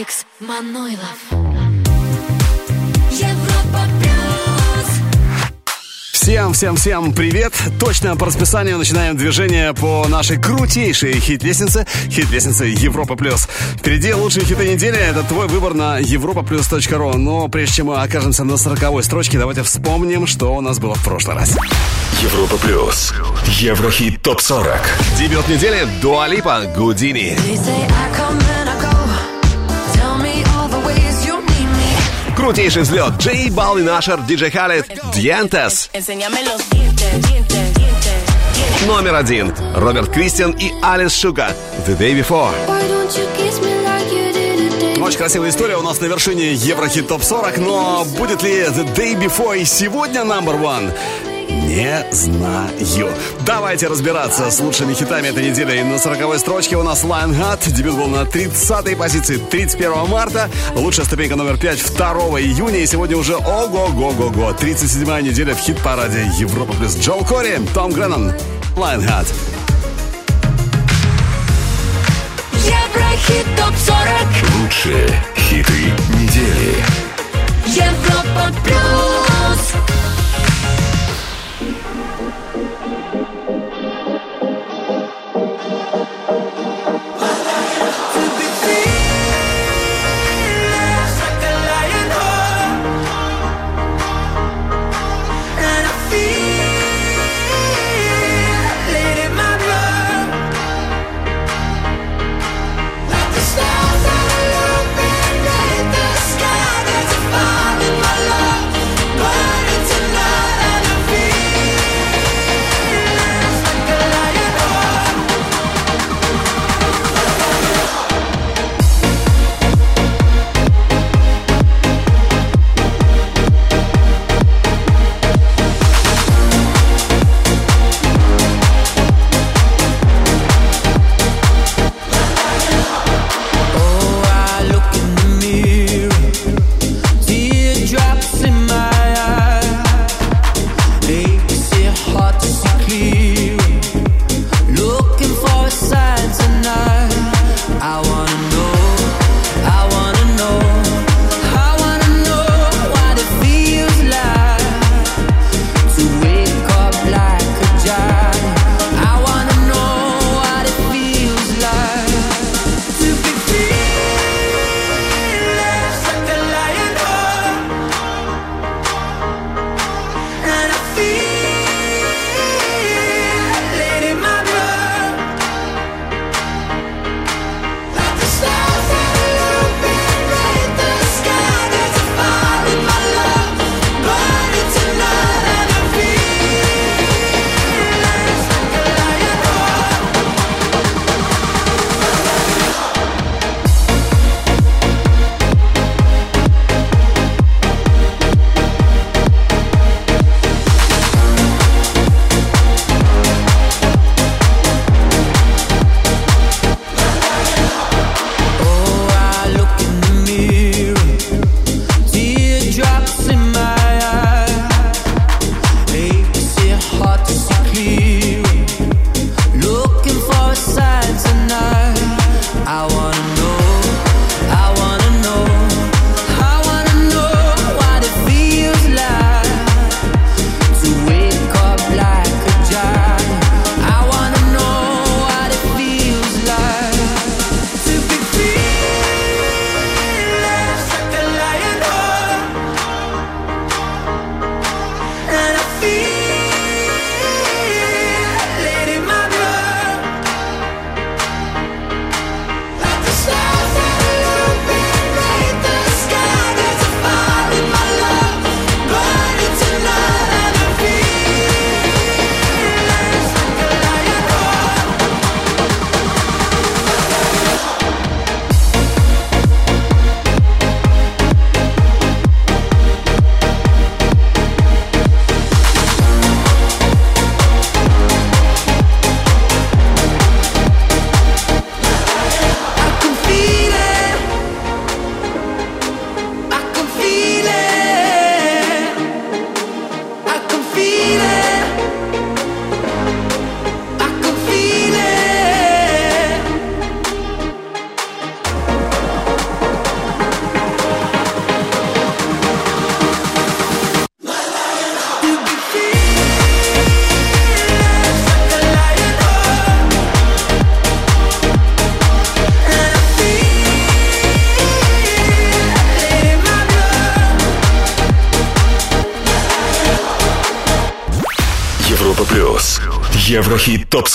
Алекс Манойлов. Европа. Всем, всем, всем привет! Точно по расписанию начинаем движение по нашей крутейшей хит-лестнице, хит-лестнице Европа Плюс. Впереди лучшие хиты недели, это твой выбор на europaplus.ru. Но прежде чем мы окажемся на сороковой строчке, давайте вспомним, что у нас было в прошлый раз. Европа плюс. Еврохит топ 40. Дебют недели Дуалипа Гудини. They Крутейший взлет Джей Балвин Ашер, Диджей Халет, Диентес. Номер один Роберт Кристиан и Алис Шука The Day Before. Очень красивая история у нас на вершине Еврохит ТОП 40, но будет ли The Day Before и сегодня number one? Не знаю. Давайте разбираться с лучшими хитами этой недели. И на 40 строчке у нас Lionheart. Дебют был на 30-й позиции 31 марта. Лучшая ступенька номер 5 2 июня. И сегодня уже ого-го-го-го. 37-я неделя в хит-параде Европа плюс Джол Кори, Том Греннон, Lionheart. Еврохит топ 40. Лучшие хиты недели. Европа плюс.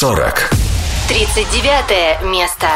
40. 39 место.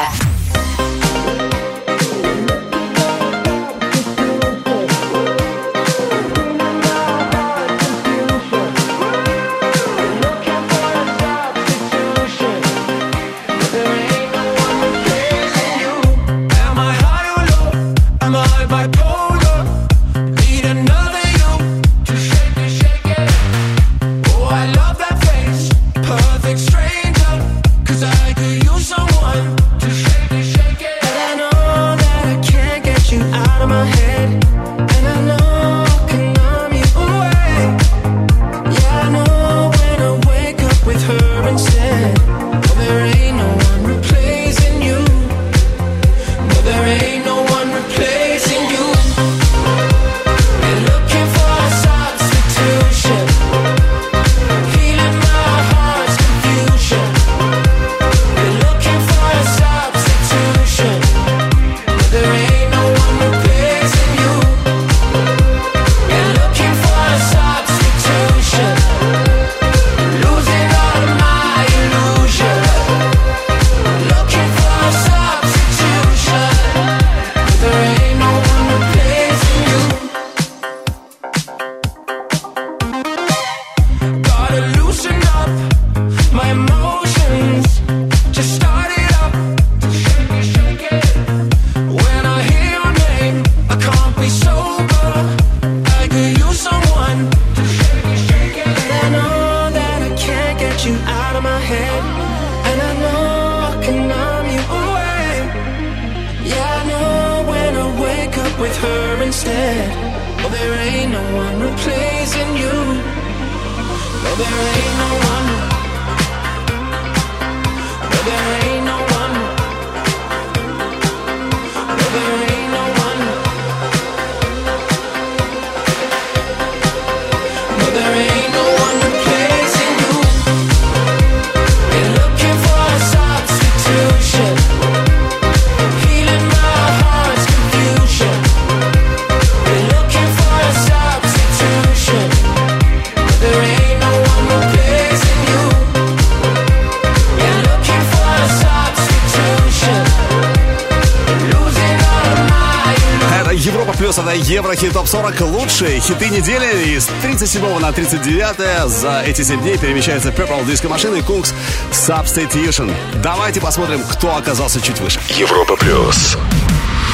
хиты недели. И с 37 на 39 за эти 7 дней перемещается Purple Disco Machine и Kungs Substitution. Давайте посмотрим, кто оказался чуть выше. Европа Плюс.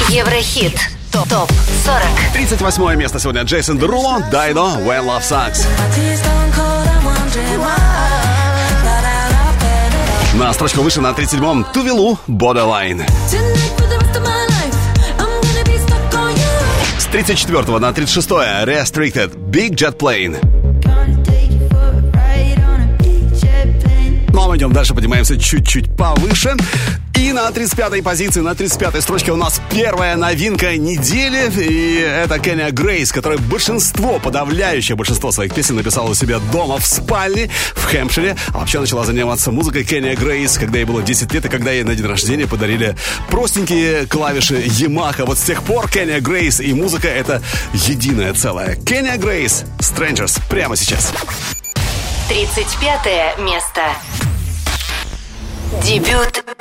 Еврохит. Топ. Топ 40. 38 место сегодня Джейсон Деруло, Дайно, When Love Sucks. На строчку выше на 37-м Тувилу, Borderline. 34 на 36 Restricted Big Jet Plane. Ну а мы идем дальше, поднимаемся чуть-чуть повыше. И на 35-й позиции, на 35-й строчке у нас первая новинка недели. И это Кенни Грейс, которая большинство, подавляющее большинство своих песен написала у себя дома в спальне в Хэмпшире. А вообще начала заниматься музыкой Кенни Грейс, когда ей было 10 лет, и когда ей на день рождения подарили простенькие клавиши Yamaha. Вот с тех пор Кенни Грейс и музыка — это единое целое. Кенни Грейс, Strangers, прямо сейчас. 35 место. Дебют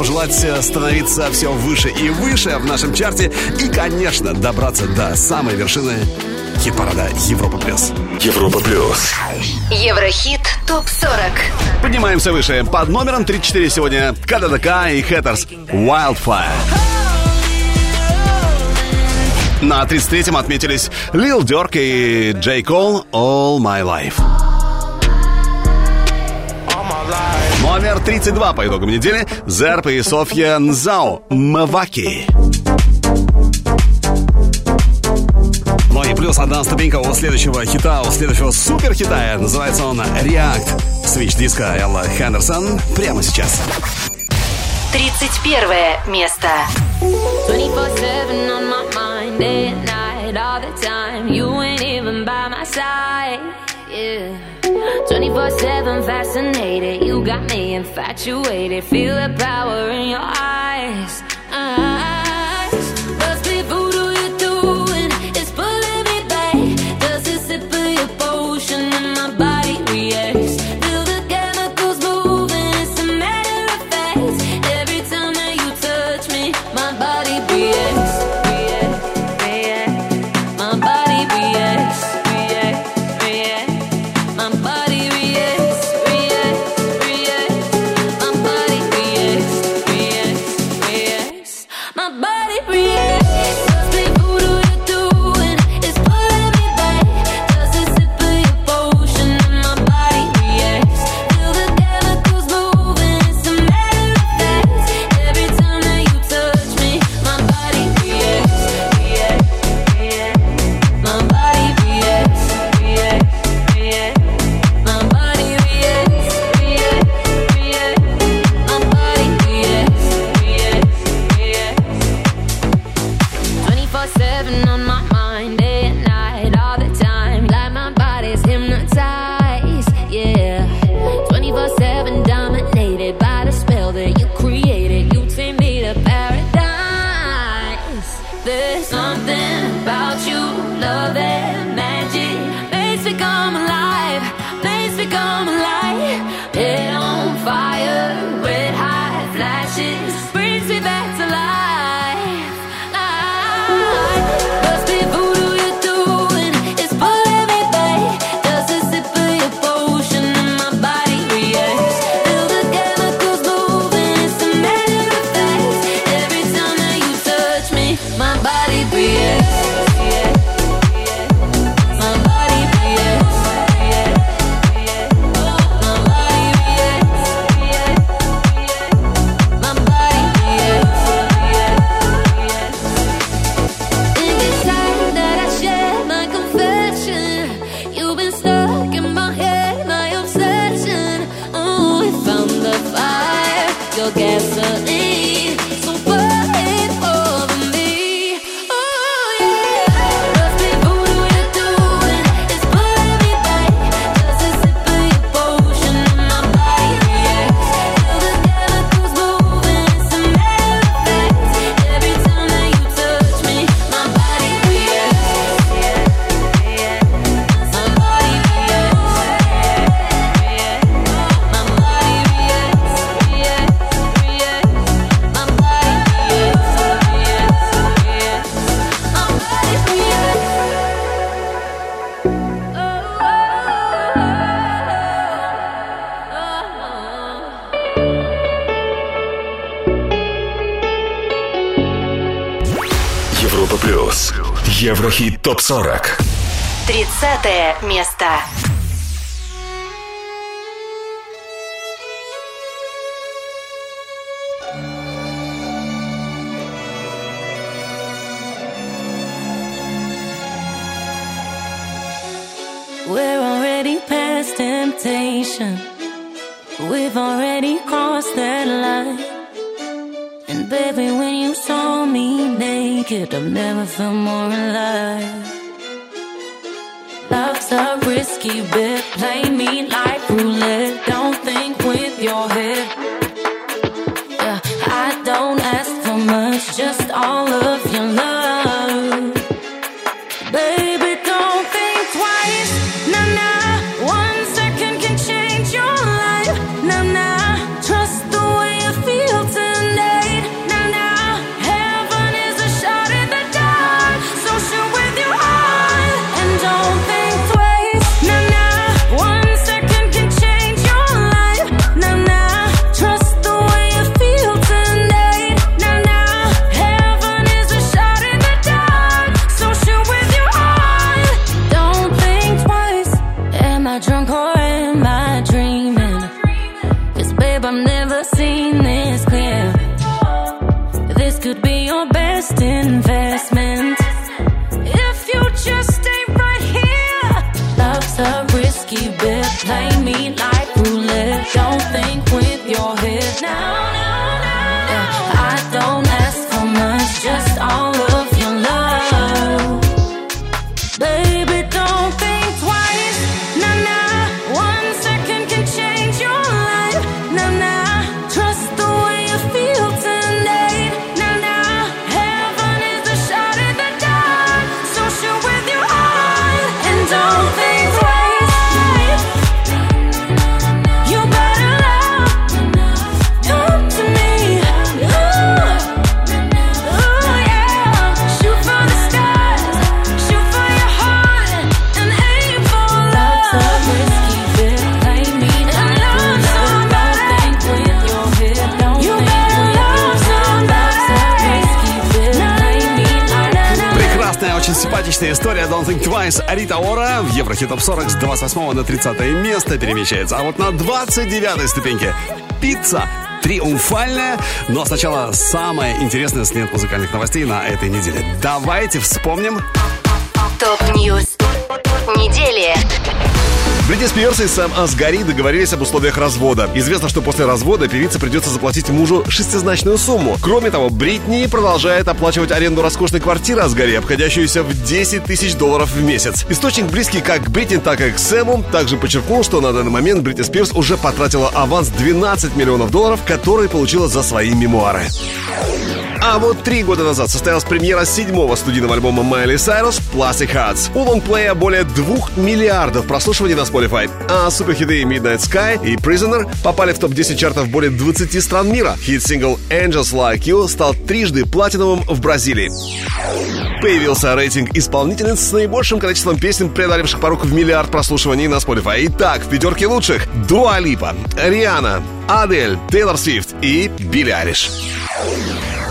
пожелать э, становиться все выше и выше в нашем чарте и, конечно, добраться до самой вершины хит-парада Европа Плюс. Европа Плюс. Еврохит ТОП-40. Поднимаемся выше. Под номером 34 сегодня КДДК и Хэттерс Wildfire. На 33-м отметились Лил Дёрк и Джей Кол All My Life. номер 32 по итогам недели Зерп и Софья Нзао «Маваки». Ну и плюс одна ступенька у следующего хита, у следующего суперхита. Называется он «Реакт». Свич диска Элла Хендерсон прямо сейчас. 31 место. yeah. 24 7 fascinated. You got me infatuated. Feel the power in your eyes. Еврохит ТОП-40. 30 место. Naked, I've never felt more alive. Love's a risky bet. Play Рита Ора в Еврохит Топ 40 с 28 на 30 место перемещается. А вот на 29 ступеньке пицца триумфальная. Но сначала самое интересное с лент музыкальных новостей на этой неделе. Давайте вспомним. Top News недели. Бритни Спирс и Сэм Асгари договорились об условиях развода. Известно, что после развода певице придется заплатить мужу шестизначную сумму. Кроме того, Бритни продолжает оплачивать аренду роскошной квартиры Асгари, обходящуюся в 10 тысяч долларов в месяц. Источник, близкий как к Бритни, так и к Сэму, также подчеркнул, что на данный момент Бритни Спирс уже потратила аванс 12 миллионов долларов, который получила за свои мемуары. А вот три года назад состоялась премьера седьмого студийного альбома Майли Сайрус «Plastic Hearts». У лонгплея более двух миллиардов прослушиваний на Spotify, а суперхиты Midnight Sky и Prisoner попали в топ-10 чартов более 20 стран мира. Хит-сингл Angels Like You стал трижды платиновым в Бразилии. Появился рейтинг исполнительниц с наибольшим количеством песен, преодолевших порог в миллиард прослушиваний на Spotify. Итак, в пятерке лучших Дуа Липа, Риана, Адель, Тейлор Свифт и Билли Алиш.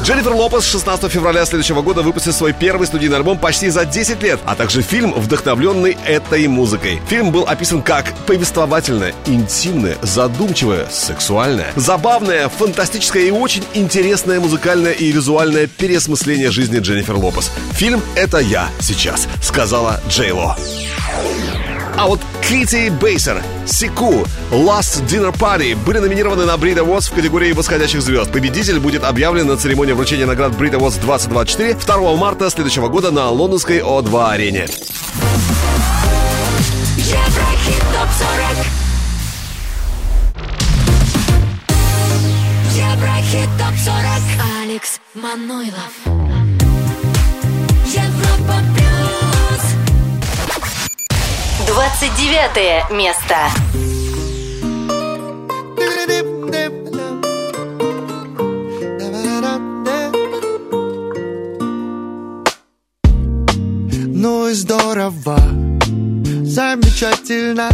Дженнифер Лопес 16 февраля следующего года выпустит свой первый студийный альбом почти за 10 лет, а также фильм, вдохновленный этой музыкой. Фильм был описан как повествовательное, интимное, задумчивое, сексуальное, забавное, фантастическое и очень интересное музыкальное и визуальное переосмысление жизни Дженнифер Лопес. Фильм «Это я сейчас», сказала Джей Ло. А вот Кити Бейсер, Сику, Last Dinner Party были номинированы на Brit Awards в категории восходящих звезд. Победитель будет объявлен на церемонии вручения наград Brit Awards 2024 2 марта следующего года на лондонской О2 арене. Еврохит ТОП-40 Еврохит ТОП-40 Алекс Манойлов Европа 29 место. Ну и здорово, замечательно.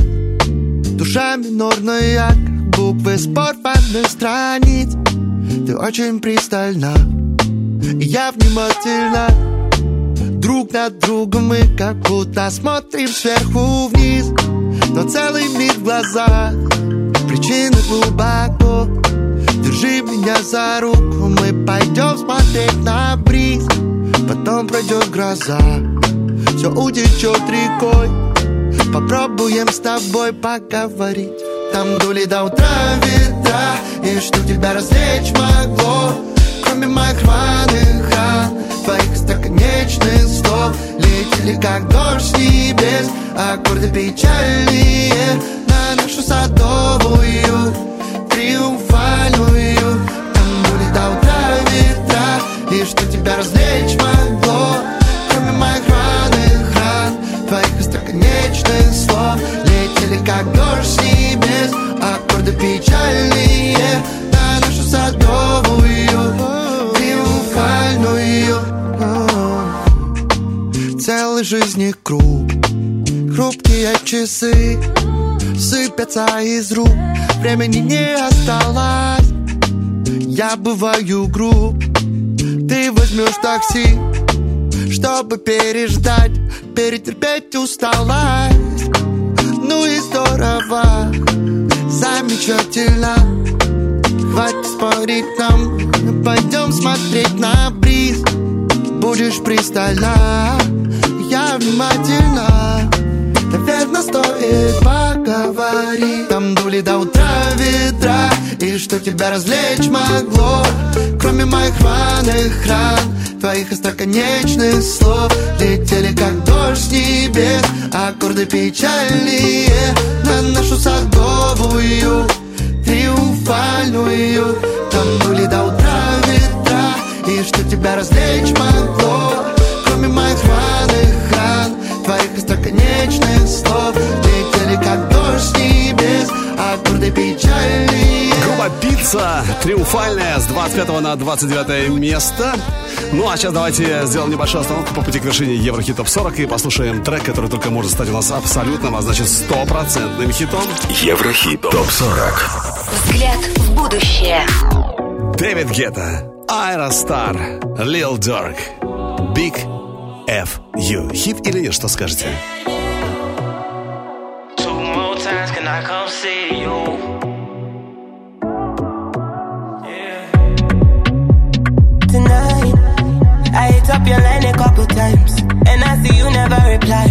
Душа минорная, буквы с порванных страниц. Ты очень пристально, и я внимательно Друг на друга мы как будто смотрим сверху вниз. Но целый мир в глазах, причины глубоко. Держи меня за руку, мы пойдем смотреть на бриз. Потом пройдет гроза, все утечет рекой. Попробуем с тобой поговорить. Там дули до утра ветра И что тебя развлечь могло Кроме моих рваных ран Твоих остроконечных слов. Летели как дождь с небес Аккорды печальные На нашу садовую Триумфальную Сыпятся из рук. Времени не осталось. Я бываю груб. Ты возьмешь такси Чтобы переждать. Перетерпеть усталость. Ну и здорово. Замечательно. Хватит спорить нам Пойдем смотреть на бриз. Будешь пристально. Я внимательно Наверное, стоит поговорить. Там дули до утра ветра И что тебя развлечь могло Кроме моих рваных ран Твоих остроконечных слов. Летели как дождь с небес Аккорды печальные На нашу садовую Триумфальную. Там дули до утра ветра И что тебя развлечь могло Кроме моих рваных Твоих остроконечных слов Летели как дождь с небес Аккорды печальные Группа Пицца, триумфальная, с 25 на 29 место. Ну а сейчас давайте сделаем небольшую остановку по пути к вершине Еврохит Топ 40 и послушаем трек, который только может стать у нас абсолютным, а значит стопроцентным хитом. Еврохит ТОП-40 Взгляд в будущее. Дэвид Гетта, Айра Стар, Лил Дорк, Big F U. Хит или нет, что скажете? Two more times, can I come see you? tonight. I hit up your line a couple times, and I see you never reply.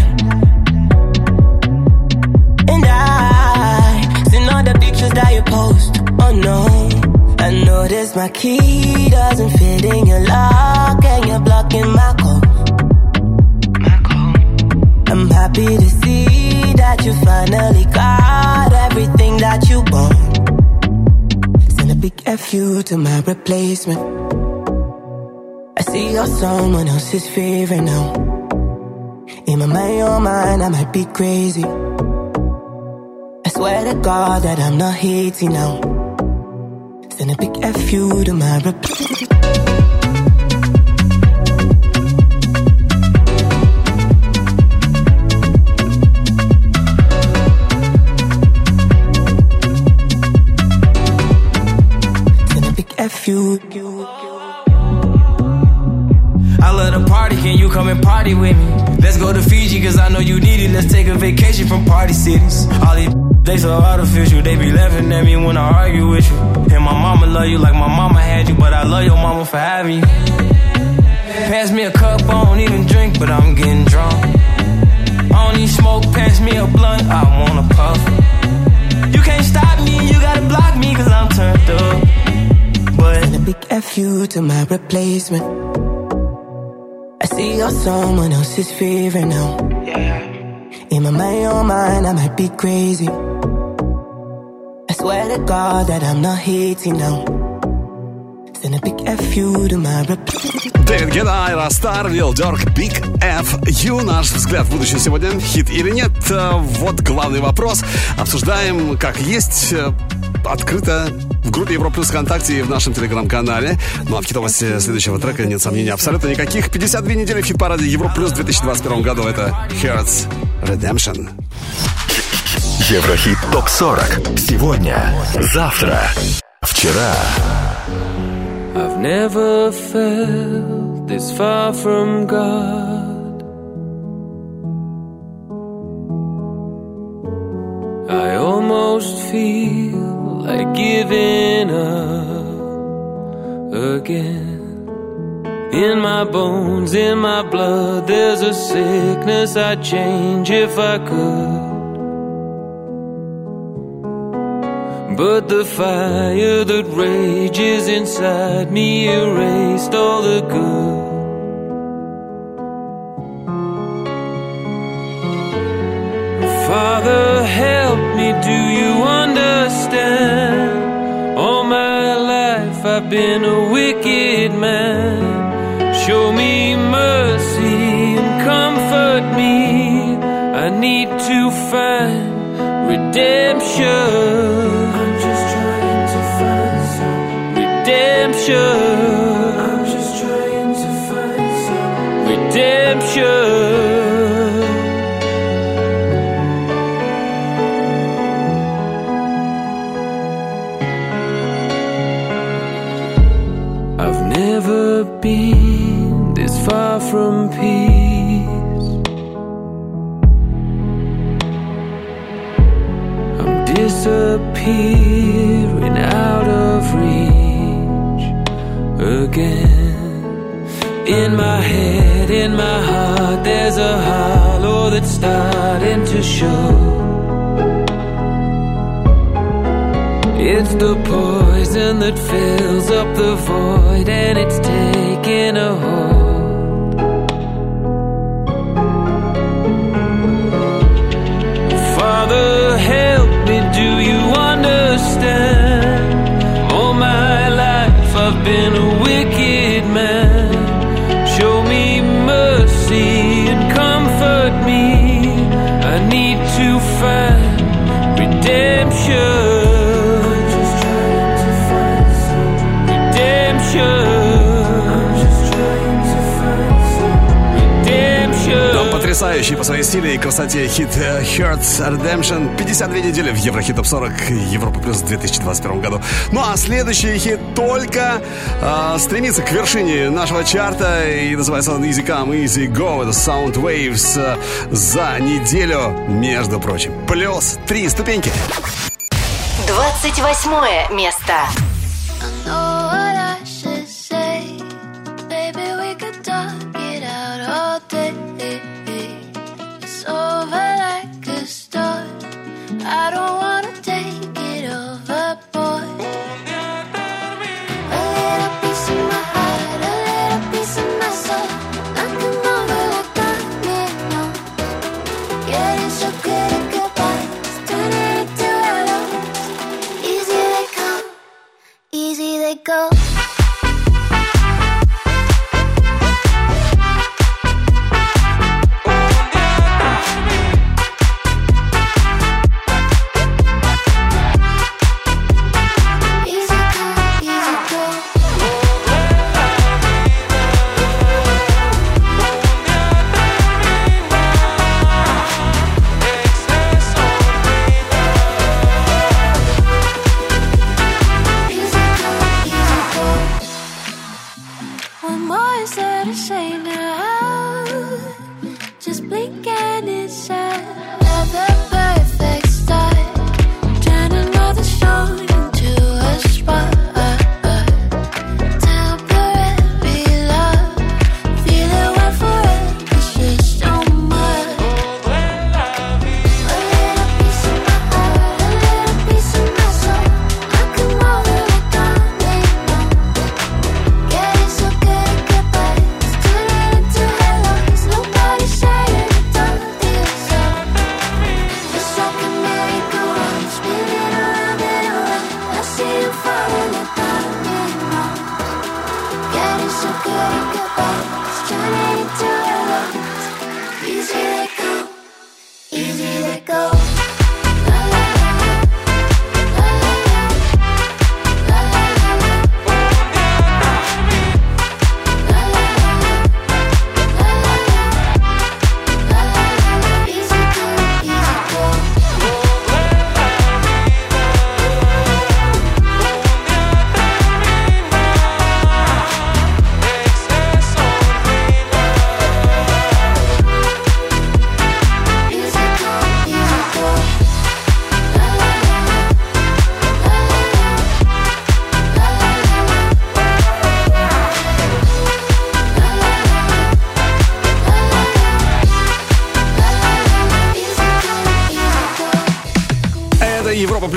And I seen all the pictures that you post. Oh no, I noticed my key doesn't fit in your lock, and you're blocking my call. I'm happy to see that you finally got everything that you want. Send a big FU to my replacement. I see you're someone else's favorite now. In my mind, your mind, I might be crazy. I swear to God that I'm not hating now. Send a big FU to my replacement. A big I love to party, can you come and party with me? Let's go to Fiji, cause I know you need it. Let's take a vacation from party cities. All these they so artificial, they be laughing at me when I argue with you. And my mama love you like my mama had you, but I love your mama for having you. Pass me a cup, I don't even drink, but I'm getting drunk. I don't need smoke, pass me a blunt, I wanna puff. You can't stop me, you gotta block me, cause I'm turned up. But Send a big FU to my replacement. I see you're someone else's favorite now. In my mind, your mind, I might be crazy. I swear to God that I'm not hating now. Send a big FU to my replacement. Дэвид Гетта, Айра Стар, Лил Дорк, Big F U. Наш взгляд в будущее сегодня. Хит или нет? Э, Вот главный вопрос. Обсуждаем, как есть, э, открыто в группе Европа Плюс ВКонтакте и в нашем телеграм-канале. Ну а в хитовости следующего трека нет сомнений абсолютно никаких. 52 недели в хит-параде Европа Плюс в 2021 году. Это Hearts Redemption. Еврохит ТОП-40 Сегодня, завтра, вчера I've never felt this far from God. I almost feel like giving up again. In my bones, in my blood, there's a sickness I'd change if I could. But the fire that rages inside me erased all the good. Father, help me, do you understand? been a wicked man. Show me mercy and comfort me. I need to find redemption. I'm just trying to find some redemption. peering out of reach again. In my head, in my heart, there's a hollow that's starting to show. It's the poison that fills up the void and it's taking a hold. потрясающий по своей силе и красоте хит э, Hurts Redemption 52 недели в Еврохит Топ 40 Европа Плюс в 2021 году. Ну а следующий хит только э, стремится к вершине нашего чарта и называется он Easy Come, Easy Go. Это Sound Waves э, за неделю, между прочим. Плюс три ступеньки. 28 место.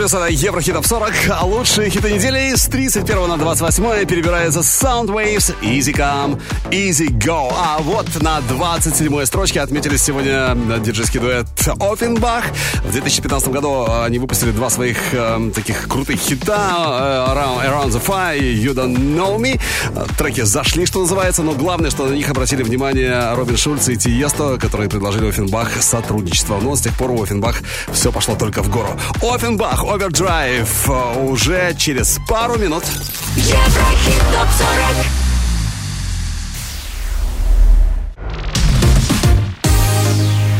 Плюс это Еврохит Топ 40. А лучшие хиты недели с 31 на 28 перебирается Soundwaves Easy Come, Easy Go. А вот на 27 строчке отметились сегодня диджейский дуэт Offenbach. В 2015 году они выпустили два своих э, таких крутых хита э, Around, Around the Fire и You Don't Know Me. Э, Треки зашли, что называется, но главное, что на них обратили внимание Робин Шульц и Тиесто, которые предложили Offenbach сотрудничество. Но с тех пор у Offenbach все пошло только в гору. Offenbach Overdrive уже через пару минут. Еврохит топ 40.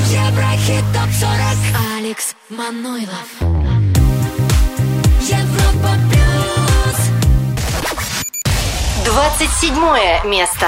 Еврохит топ 40. Алекс Манойлов. Европа плюс. 27 место.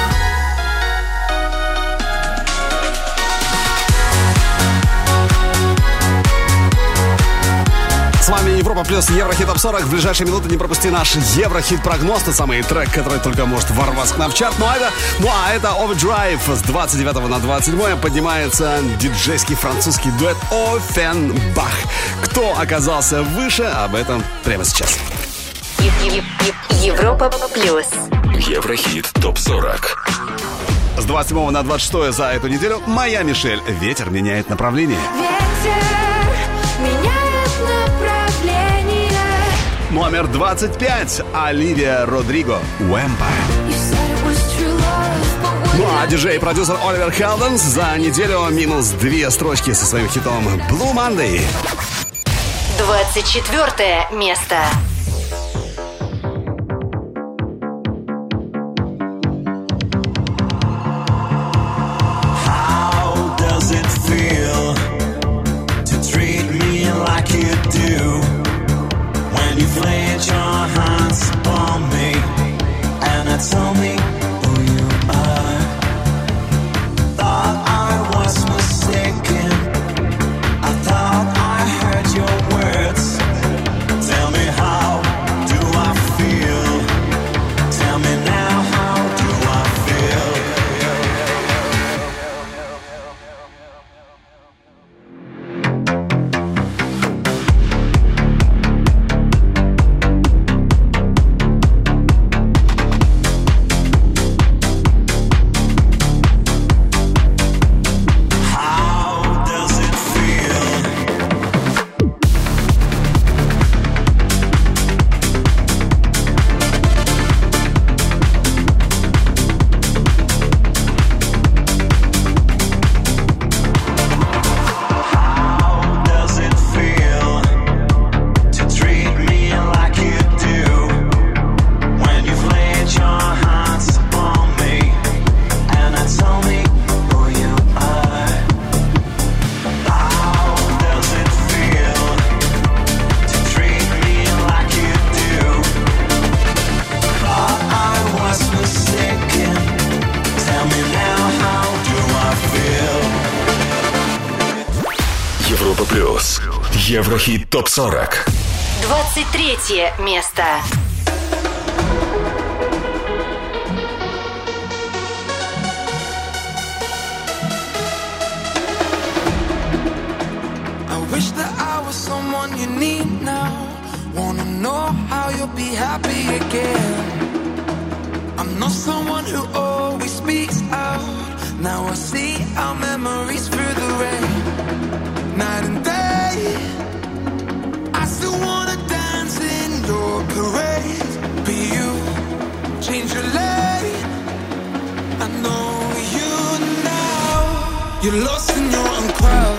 Вами Европа плюс Еврохит Топ 40. В ближайшие минуты не пропусти наш Еврохит прогноз, тот самый трек, который только может ворваться к нам в чарт. Ну а это, ну, а это Overdrive с 29 на 27 поднимается диджейский французский дуэт Offenbach. Кто оказался выше, об этом прямо сейчас. Европа плюс. Еврохит ТОП-40. С 27 на 26 за эту неделю моя Мишель. Ветер меняет направление. Ветер Номер 25. Оливия Родриго. Уэмпа. Ну а диджей и продюсер Оливер Хелденс за неделю минус две строчки со своим хитом Blue Monday. 24 место. You need now. Wanna know how you'll be happy again. I'm not someone who always speaks out. Now I see our memories through the rain. Night and day. I still wanna dance in your parade. Be you, change your lane. I know you now. You're lost in your own crowd.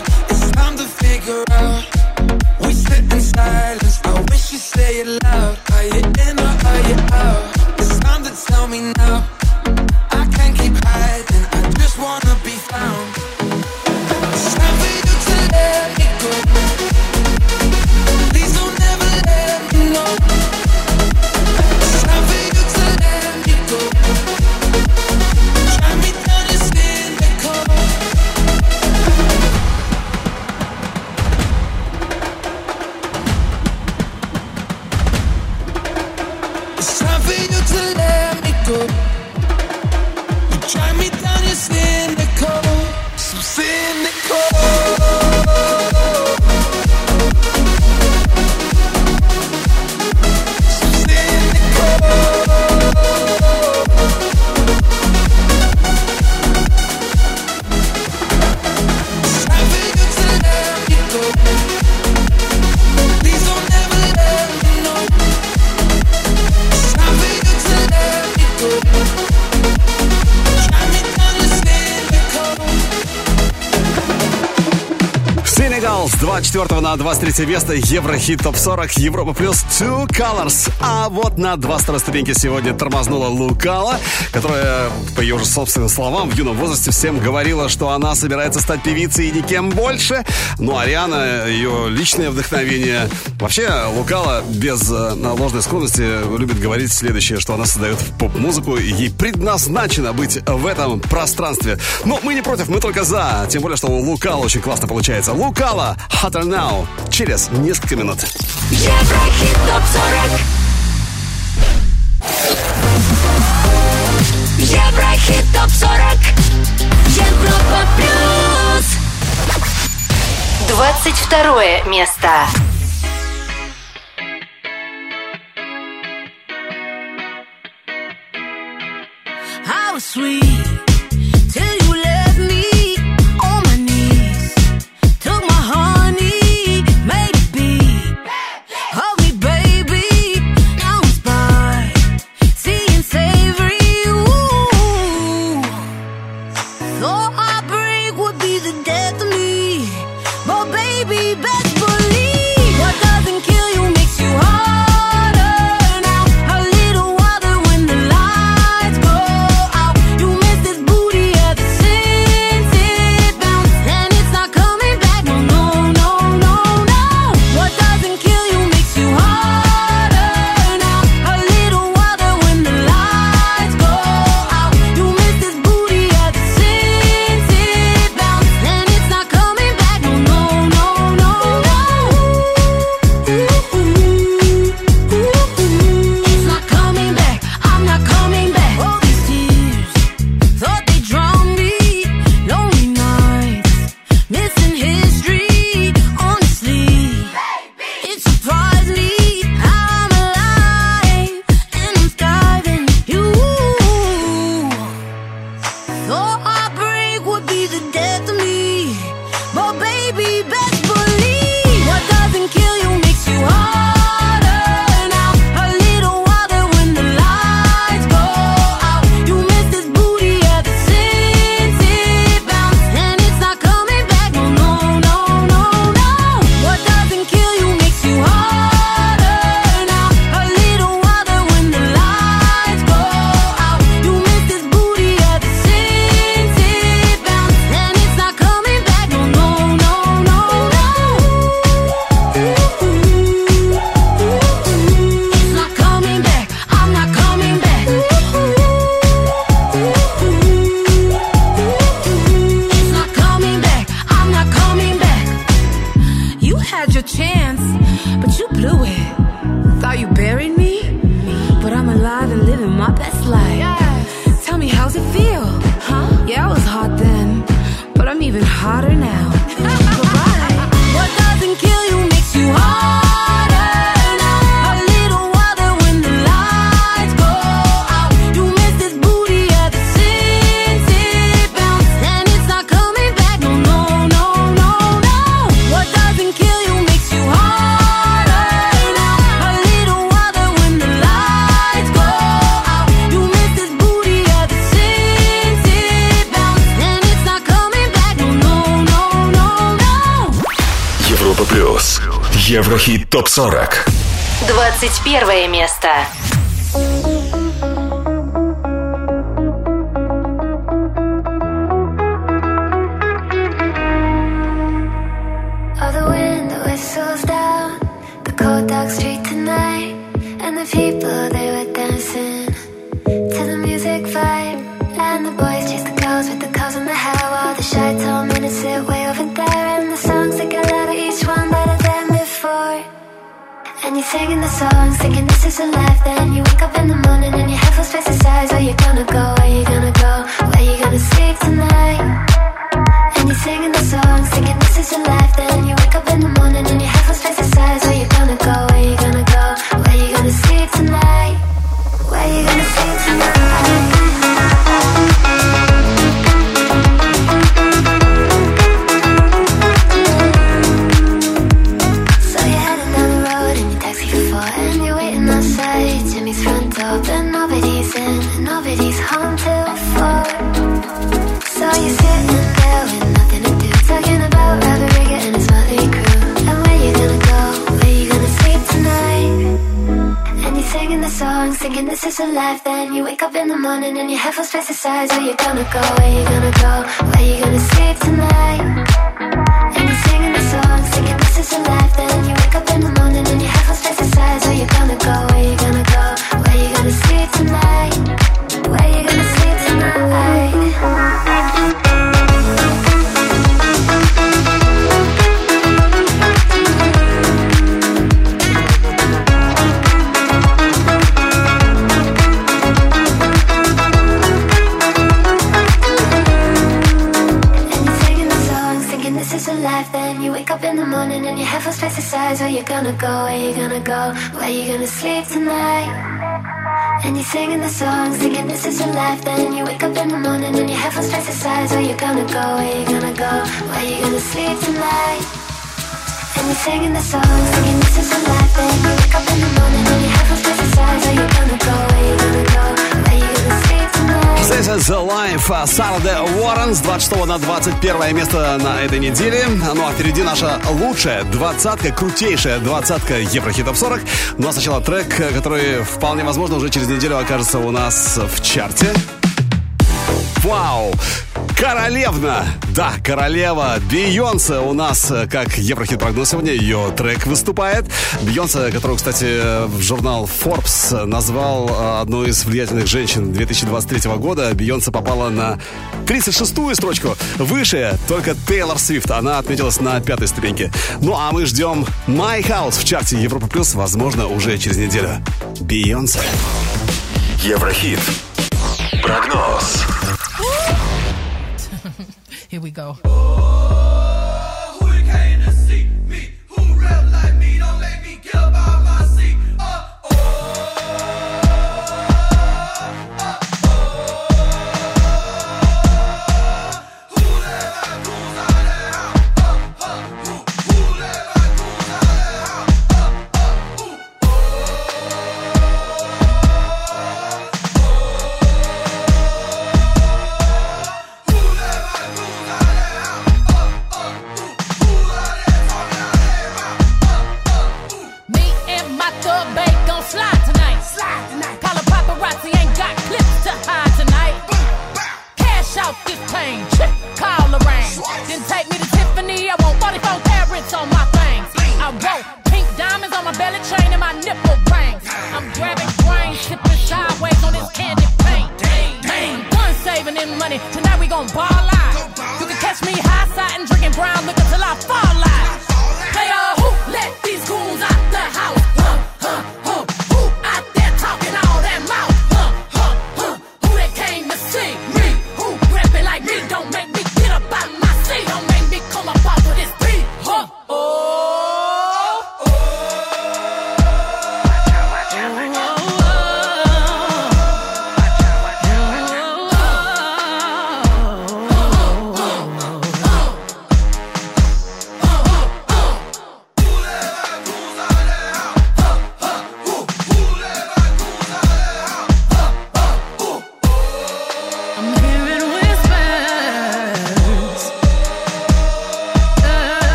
На 23 место Еврохит ТОП 40 Европа плюс Two Colors. А вот на 22 ступеньке сегодня тормознула Лукала Которая, по ее же собственным словам, в юном возрасте всем говорила, что она собирается стать певицей и никем больше. Ну, Ариана, ее личное вдохновение. Вообще, Лукала без э, ложной скромности любит говорить следующее Что она создает поп-музыку. И ей предназначено быть в этом пространстве. Но мы не против, мы только за. Тем более, что у Лукала очень классно получается. Лукала, Hotter Now. Через несколько минут. Еврохит ТОП-40 Еврохит ТОП-40 Европа плюс. 22 место. How sweet be better. Is life. Then you wake up in the morning and your head feels face the size. Where you gonna go? Where you gonna go? Where you gonna sleep tonight? And you're singing the songs, thinking this is your life. Then you wake up in the morning and your Thinking this is a life Then you wake up in the morning And your head feels face the size Where you gonna go? Where you gonna go? Where you gonna sleep tonight? And you're singing the songs, thinking this is a life. Then you wake up in the morning and your head feels face the size. Where you gonna go? Where you gonna go? Where you gonna sleep tonight? You gonna sleep tonight? And you're singing the songs, thinking this is a life. Then you wake up in the morning and your head feels face the size. Where you gonna go? Where you gonna go? Where you gonna sleep tonight? And you're singing the songs, thinking this is a life. Then you wake up in the morning and your head feels face the size. Where you gonna go? Where you gonna go? This is The Life Сарде Уоррен с 26 на 21 место на этой неделе. Ну а впереди наша лучшая двадцатка, крутейшая двадцатка Еврохитов 40. Ну а сначала трек, который вполне возможно уже через неделю окажется у нас в чарте. Вау! Королевна! Да, королева Бейонсе у нас, э, как Еврохит прогноз сегодня, ее трек выступает. Бейонсе, которую, кстати, в журнал Forbes назвал э, одной из влиятельных женщин 2023 года, Бейонсе попала на 36-ю строчку. Выше только Тейлор Свифт. Она отметилась на пятой ступеньке. Ну а мы ждем My House в чарте Европа Плюс, возможно, уже через неделю. Бейонсе. Еврохит. Прогноз. Here we go.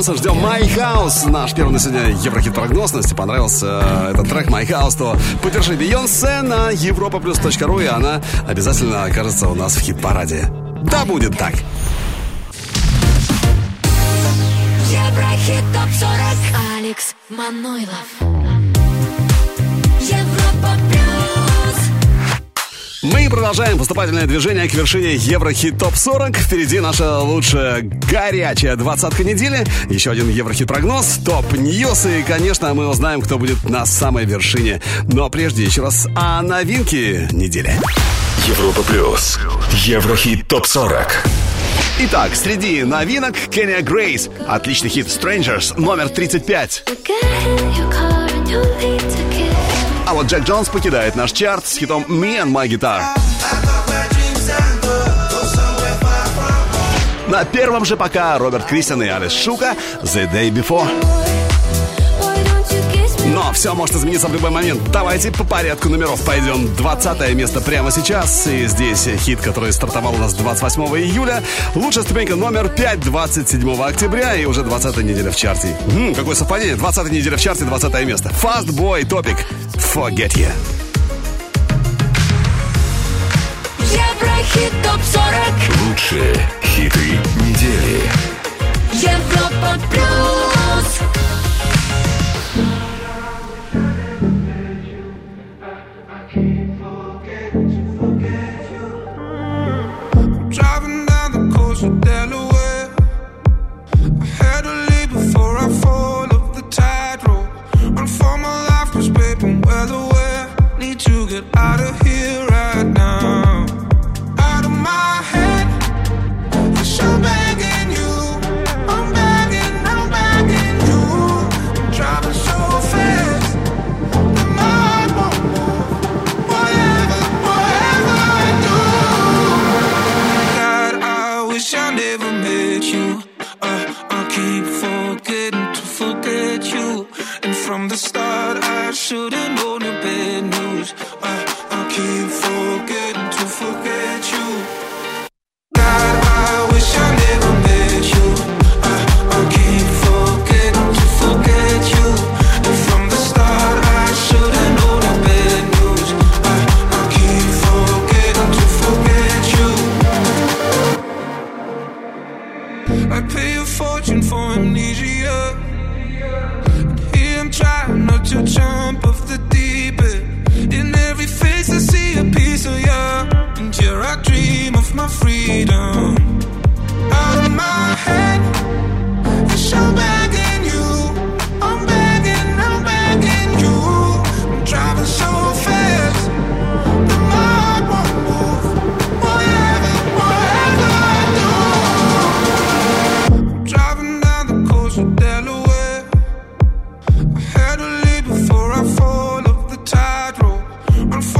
Бейонсе, ждем My House. Наш первый на сегодня Еврохит прогноз. Если понравился э, этот трек My House, то поддержи Бейонсе на europaplus.ru, и она обязательно окажется у нас в хит-параде. Да будет так. Еврохит ТОП-40 Алекс Манойлов Европа Мы продолжаем поступательное движение к вершине Еврохит Топ 40. Впереди наша лучшая горячая двадцатка недели. Еще один Еврохит прогноз, топ ньюс. И, конечно, мы узнаем, кто будет на самой вершине. Но прежде еще раз о новинке недели. Европа плюс. Еврохит топ 40. Итак, среди новинок Кенни Грейс. Отличный хит Strangers номер 35. А вот Джек Джонс покидает наш чарт с хитом Me and My Guitar. На первом же пока Роберт Кристиан и Алис Шука The Day Before. Но все может измениться в любой момент. Давайте по порядку номеров пойдем. 20 место прямо сейчас. И здесь хит, который стартовал у нас 28 июля. Лучшая ступенька номер 5 27 октября. И уже 20 неделя в чарте. М, какое совпадение. 20 неделя в чарте, 20 место. Fast Boy Topic. Forget You. Еврохит ТОП-40 Лучшие хиты недели. Европа Плюс get out of here right now. Out of my head. I'm begging you. I'm begging, I'm begging you. I'm driving so fast. my heart won't move. Whatever, whatever I do. God, I wish I never met you. Uh, I keep forgetting to forget you. And from the start,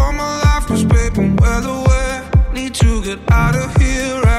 For my life, babe, I'm well aware. Need to get out of here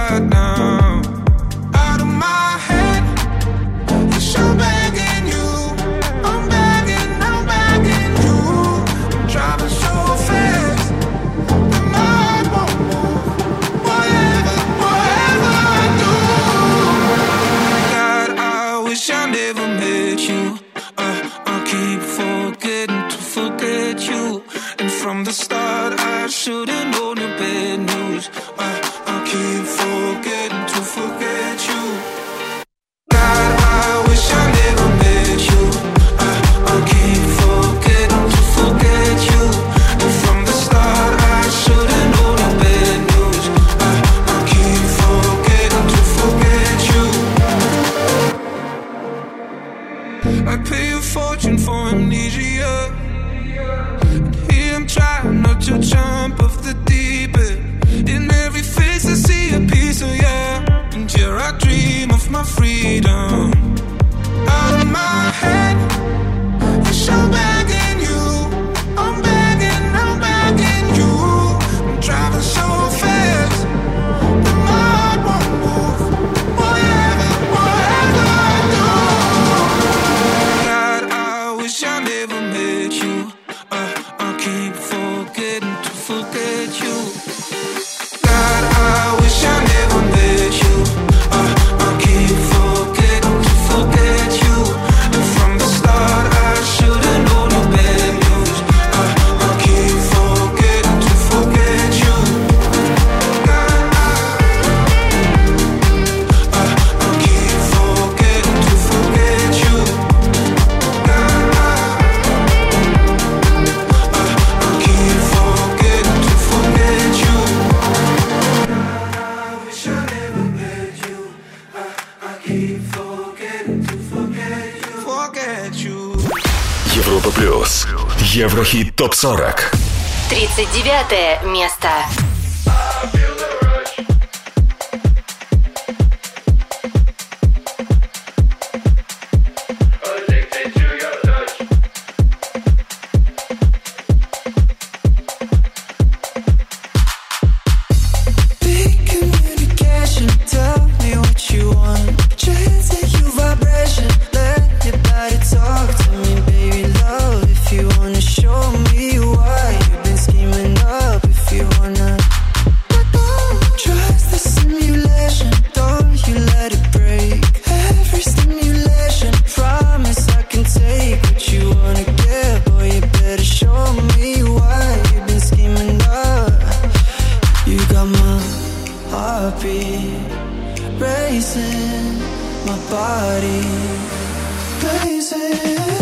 ТОП-40. 39 место. racing, my body racing.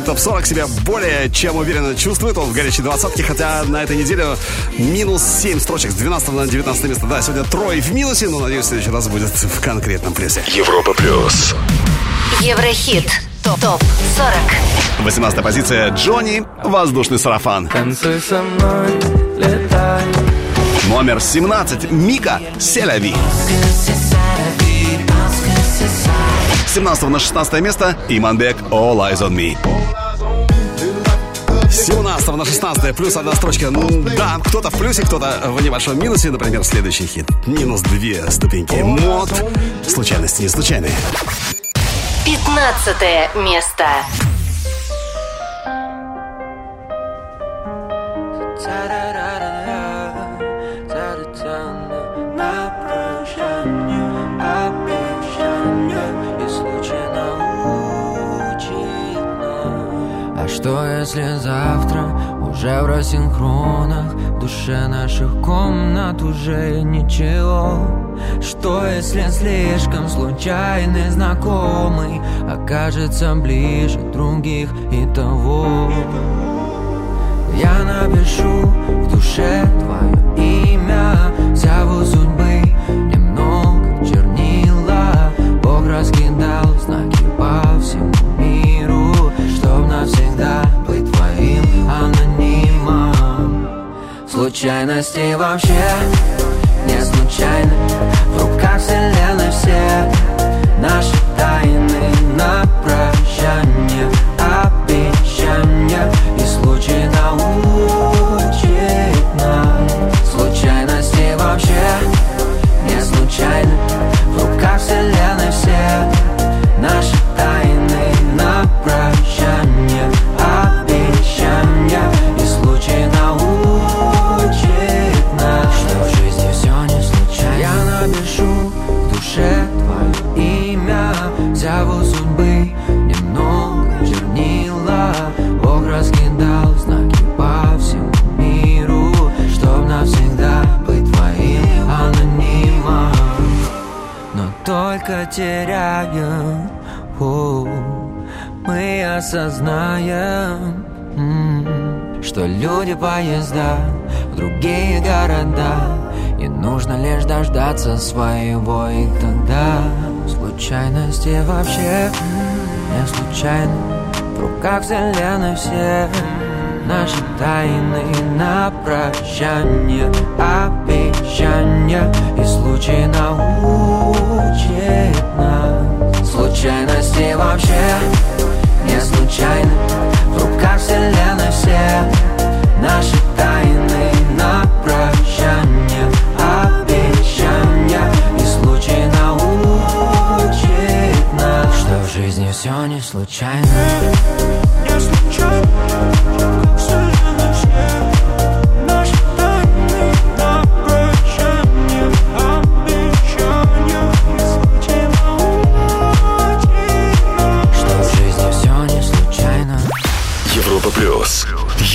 двадцатки, топ-40 себя более чем уверенно чувствует. Он в горячей двадцатке, хотя на этой неделе минус 7 строчек с 12 на 19 место. Да, сегодня трое в минусе, но, надеюсь, в следующий раз будет в конкретном плюсе. Европа плюс. Еврохит. Топ. Топ 40. 18 позиция. Джонни. Воздушный сарафан. Танцуй со мной, летай. Номер 17. Мика Селяви. Селяви. 17 на 16 место Иманбек All Eyes on Me. 17 на 16 плюс одна строчка. Ну Да, кто-то в плюсе, кто-то в небольшом минусе. Например, следующий хит. Минус две ступеньки. Мод. Случайности не случайные. 15 место. Если завтра Уже в рассинхронах В душе наших комнат уже ничего? Что если слишком случайный знакомый Окажется ближе других и того? Я напишу в душе твое имя Зяву судьбы немного чернила. Бог раскидал знаки по всему навсегда быть твоим анонимом. Случайности вообще не случайны. В руках вселенной все Наши тайны на прощание поезда в другие города. И нужно лишь дождаться своего И тогда случайности вообще не случайны. В руках вселенной все Наши тайны на прощание Обещания И случай научит нас. Случайности вообще не случайны. В руках вселенной все Наши тайны на прощание Обещания. И случай научит нас Что в жизни все не Не случайно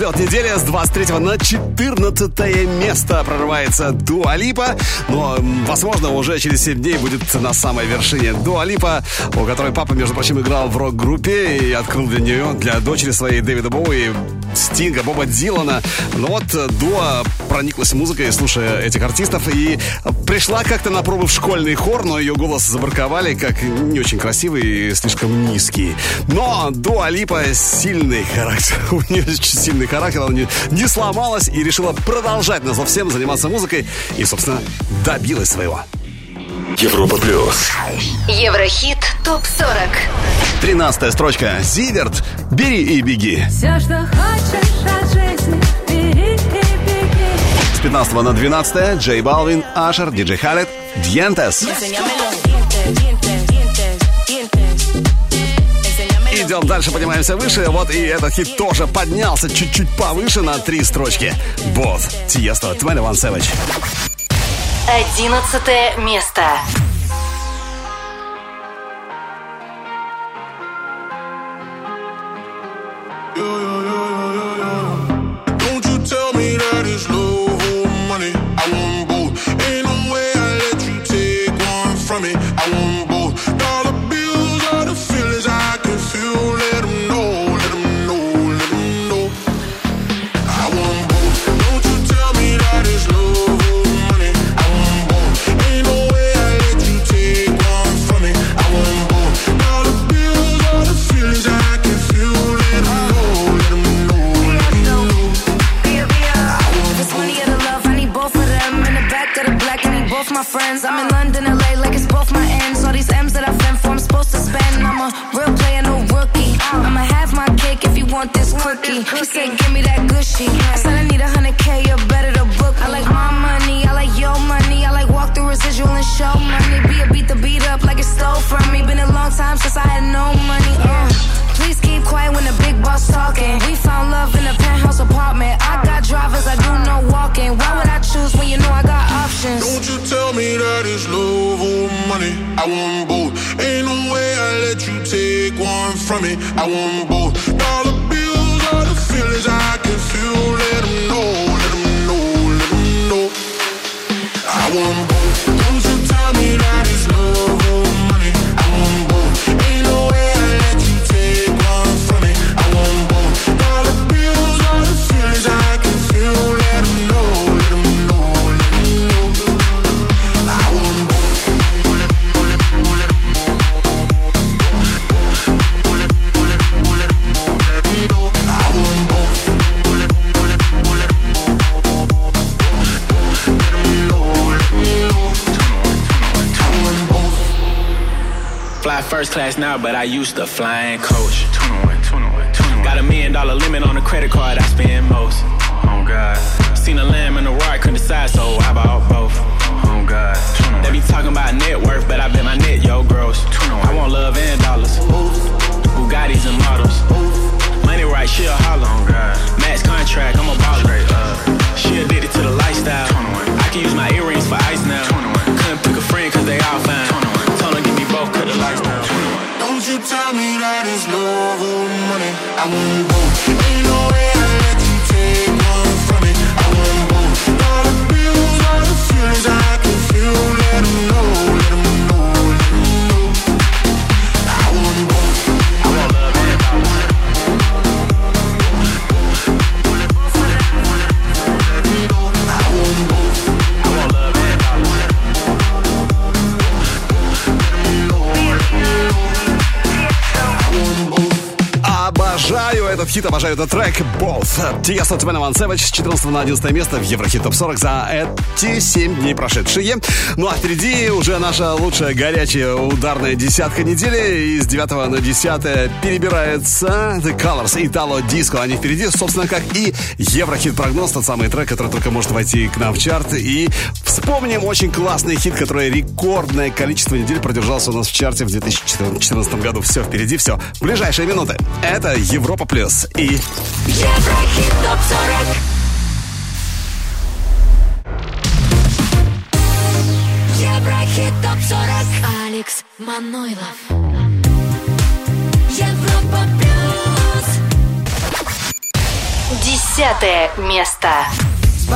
взлет недели с 23 на 14 место прорывается Дуалипа. Но, возможно, уже через 7 дней будет на самой вершине Дуалипа, у которой папа, между прочим, играл в рок-группе и открыл для нее, для дочери своей Дэвида Боуи, Стинга, Боба Дилана. Но вот Дуа прониклась музыкой, слушая этих артистов, и пришла как-то на пробу в школьный хор, но ее голос забраковали как не очень красивый и слишком низкий. Но Дуа Липа сильный характер, у нее очень сильный характер, она не, не сломалась и решила продолжать на всем заниматься музыкой и, собственно, добилась своего. Европа плюс. Еврохит топ-40. Тринадцатая строчка. Зиверт. Бери и беги. Все, что хочешь от жизни с 15 на 12 Джей Балвин, Ашер, Диджей Халет, Дьентес. Идем дальше, поднимаемся выше. Вот и этот хит тоже поднялся чуть-чуть повыше на три строчки. Босс, Тиесто, 21 Savage. Одиннадцатое место. I used to fly in coach. Тиеста 21 Savage с 14 на 11 место в Еврохит Топ 40 за эти 7 дней прошедшие. Ну а впереди уже наша лучшая горячая ударная десятка недели. И с 9 на 10 перебирается The Colors и Тало Disco. Они впереди, собственно, как и Еврохит прогноз, тот самый трек, который только может войти к нам в чарт. И вспомним очень классный хит, который рекордное количество недель продержался у нас в чарте в 2014 году. Все впереди, все. Ближайшие минуты. Это Европа Плюс и... Европа! Еврохит ТОП 40 Еврохит ТОП 40 Алекс Манойлов Европа Плюс Десятое место. С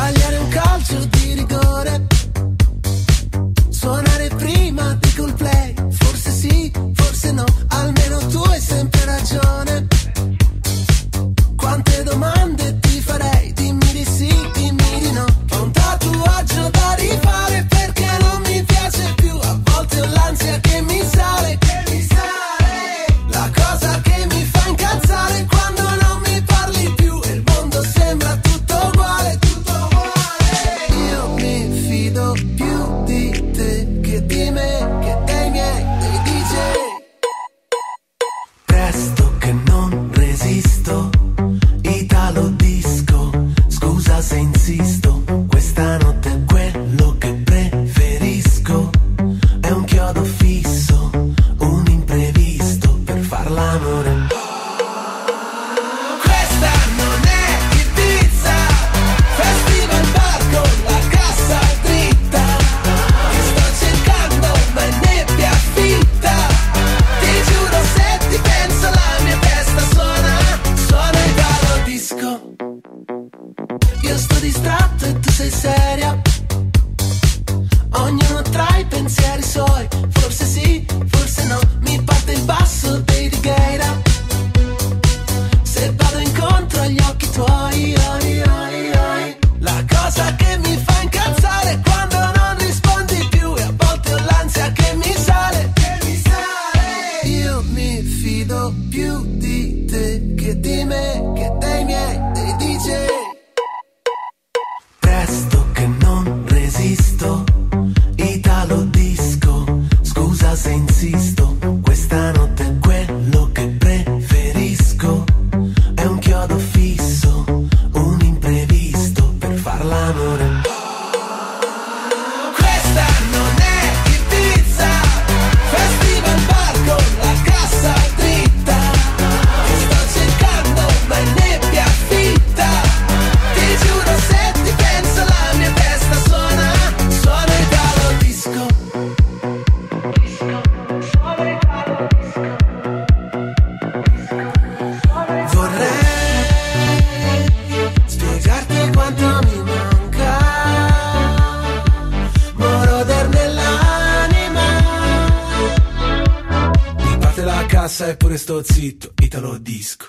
sempre sto zitto, italo disco.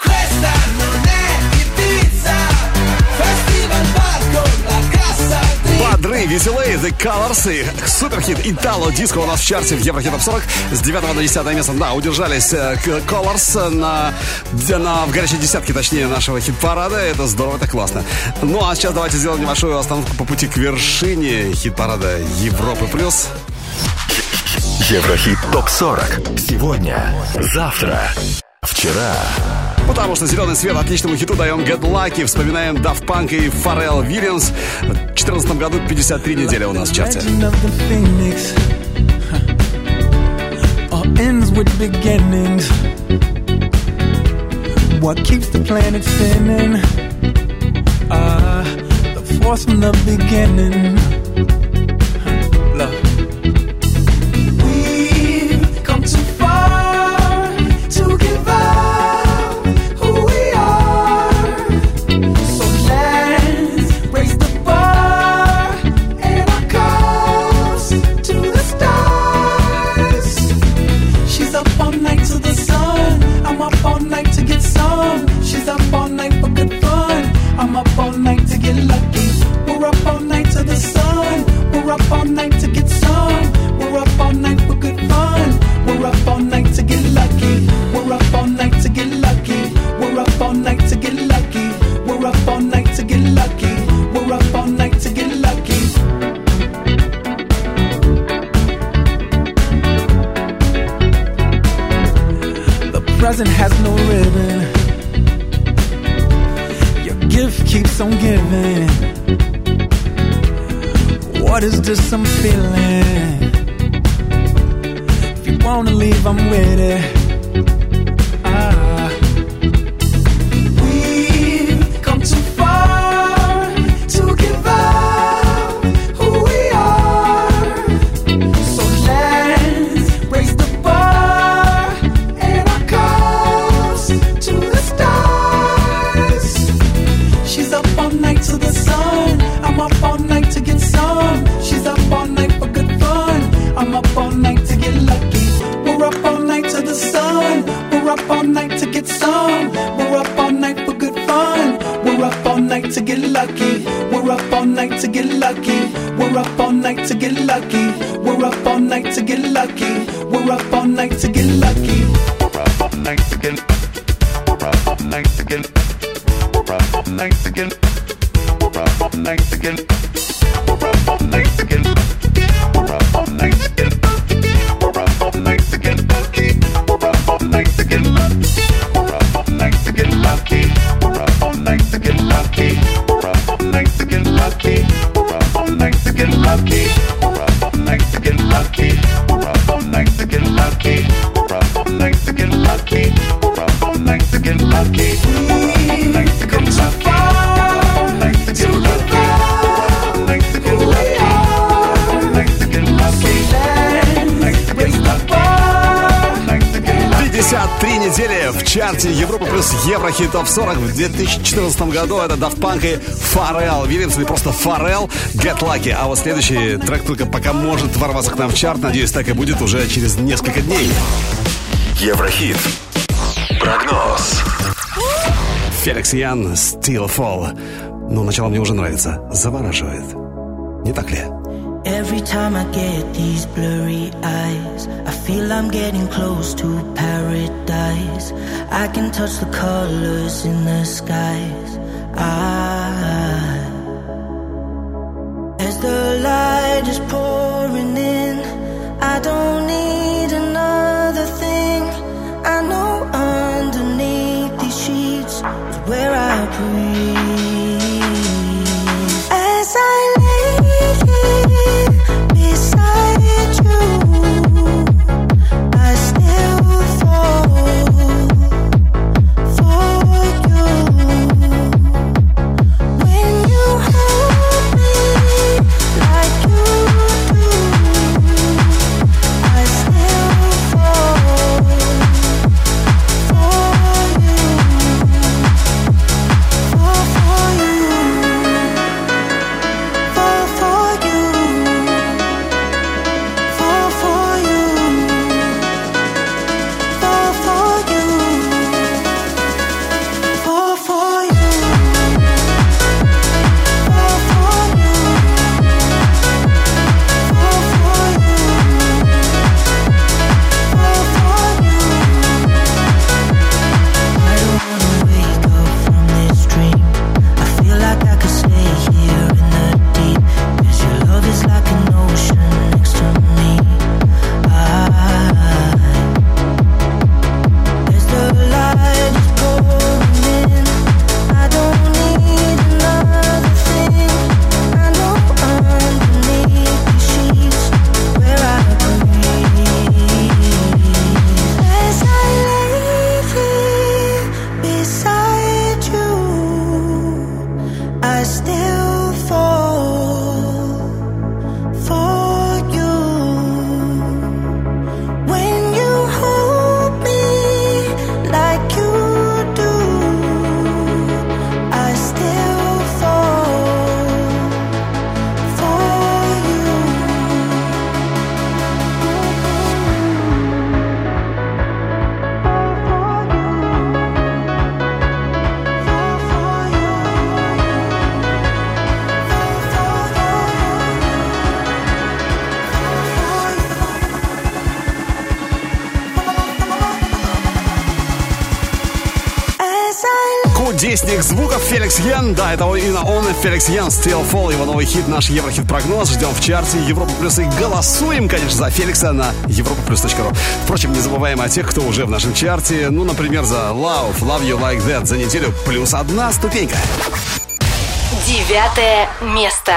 Questa non è Ibiza, festival palco, la cassa Бодры, веселые, The Colors и суперхит Итало Диско у нас в чарте в Еврохит 40 с 9 до 10 места. Да, удержались э, Colors на, на, в горячей десятке, точнее, нашего хит-парада. Это здорово, это классно. Ну, а сейчас давайте сделаем небольшую остановку по пути к вершине хит-парада Европы+. плюс. Еврохит ТОП-40. Сегодня, завтра, вчера. Потому что зеленый свет отличному хиту даем Get Lucky. Вспоминаем Daft Punk и Фаррелл Вильямс. В 2014 году 53 недели у нас в чарте. ends with beginnings. What keeps the planet spinning? Uh, the force from the beginning. nights again. We're up all again. We're up all again. We're up all again. чарте Европа плюс Еврохит топ 40 в 2014 году. Это Daft Punk и Фарел Вильямс или просто Фарел Get Lucky. А вот следующий трек только пока может ворваться к нам в чарт. Надеюсь, так и будет уже через несколько дней. Еврохит. Прогноз. Феликс Ян, Still Fall. Ну, начало мне уже нравится. Завораживает. Не так ли? Every time I get these blurry eyes, I feel I'm getting close to paradise. I can touch the colors in the skies. I Феликс Йен. Да, это именно он, Феликс Йен, Still Fall. Его новый хит, наш Еврохит-прогноз. Ждем в чарте Европа Плюс и голосуем, конечно, за Феликса на европа ру. Впрочем, не забываем о тех, кто уже в нашем чарте. Ну, например, за Love, Love You Like That за неделю плюс одна ступенька. Девятое место.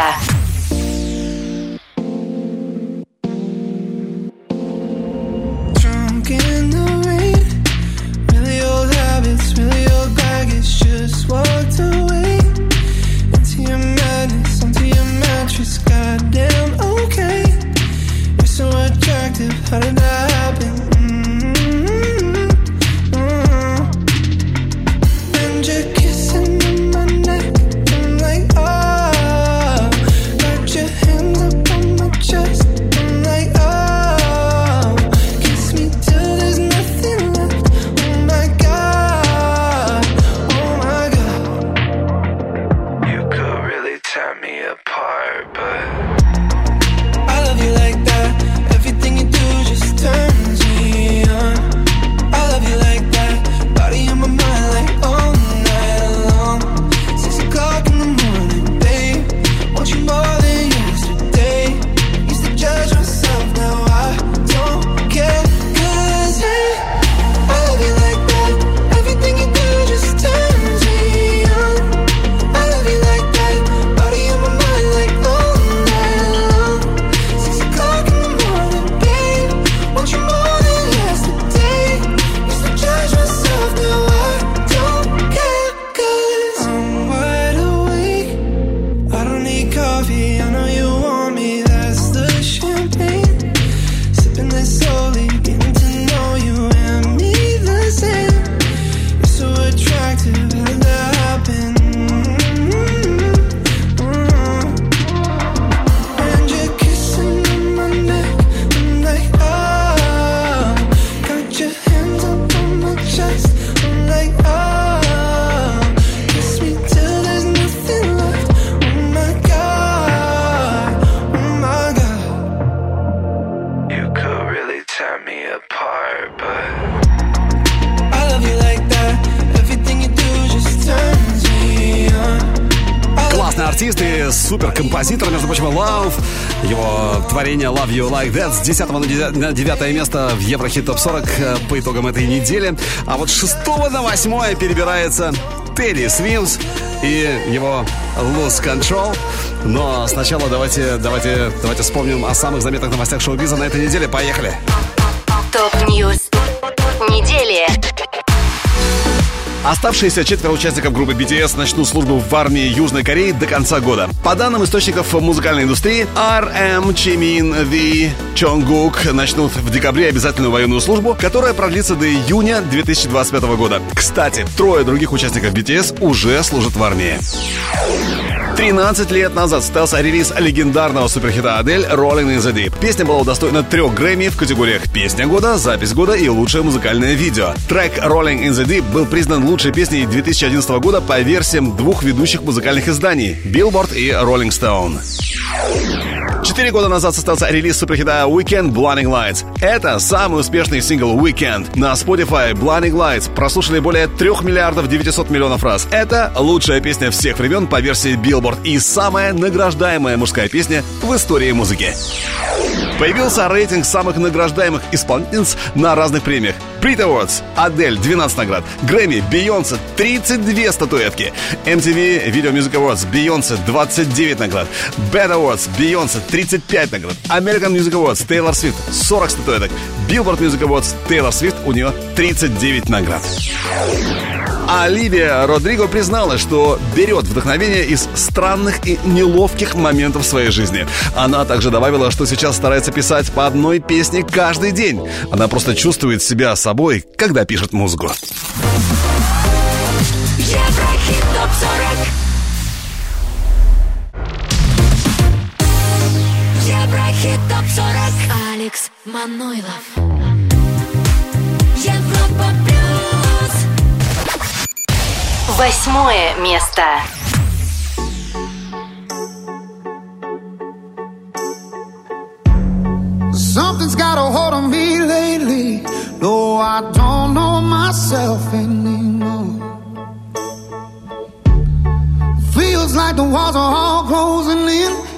apart, but I love you like that. Everything you do just turns me on. Классный артист супер композитор, между прочим, Love. Его творение Love You Like That с 10 на 9 место в Еврохит Топ 40 э, по итогам этой недели. А вот с 6 на 8 перебирается Терри Свинс и его Lose Control. Но сначала давайте, давайте, давайте вспомним о самых заметных новостях шоу-биза на этой неделе. Поехали! Поехали! Top News недели. Оставшиеся четверо участников группы BTS начнут службу в армии Южной Кореи до конца года. По данным источников музыкальной индустрии, RM, Чимин, V, Чонгук начнут в декабре обязательную военную службу, которая продлится до июня 2025 года. Кстати, трое других участников BTS уже служат в армии. 13 лет назад состоялся релиз легендарного суперхита Адель «Rolling in the Deep». Песня была удостоена трех Грэмми в категориях «Песня года», «Запись года» и «Лучшее музыкальное видео». Трек «Rolling in the Deep» был признан лучшей песней 2011 года по версиям двух ведущих музыкальных изданий «Billboard» и «Rolling Stone». Четыре года назад состоялся релиз суперхита Weekend Blinding Lights. Это самый успешный сингл Weekend. На Spotify Blinding Lights прослушали более 3 миллиардов 900 миллионов раз. Это лучшая песня всех времен по версии Billboard и самая награждаемая мужская песня в истории музыки. Появился рейтинг самых награждаемых исполнительниц на разных премиях. Brit Awards, Адель 12 наград, Грэмми, Бейонсе 32 статуэтки, MTV Video Music Awards, Бейонсе 29 наград, Bad Awards, Бейонсе 35 наград. American Music Awards Тейлор Свифт 40 статуэток. Billboard Music Awards Тейлор Свифт у нее 39 наград. А Оливия Родриго признала, что берет вдохновение из странных и неловких моментов своей жизни. Она также добавила, что сейчас старается писать по одной песне каждый день. Она просто чувствует себя собой, когда пишет музыку. Еврохит топ 40 сорок Алекс Манойлов Европа плюс Восьмое место Something's got a hold on me lately. Though I don't know myself anymore. Feels like the walls are all closing in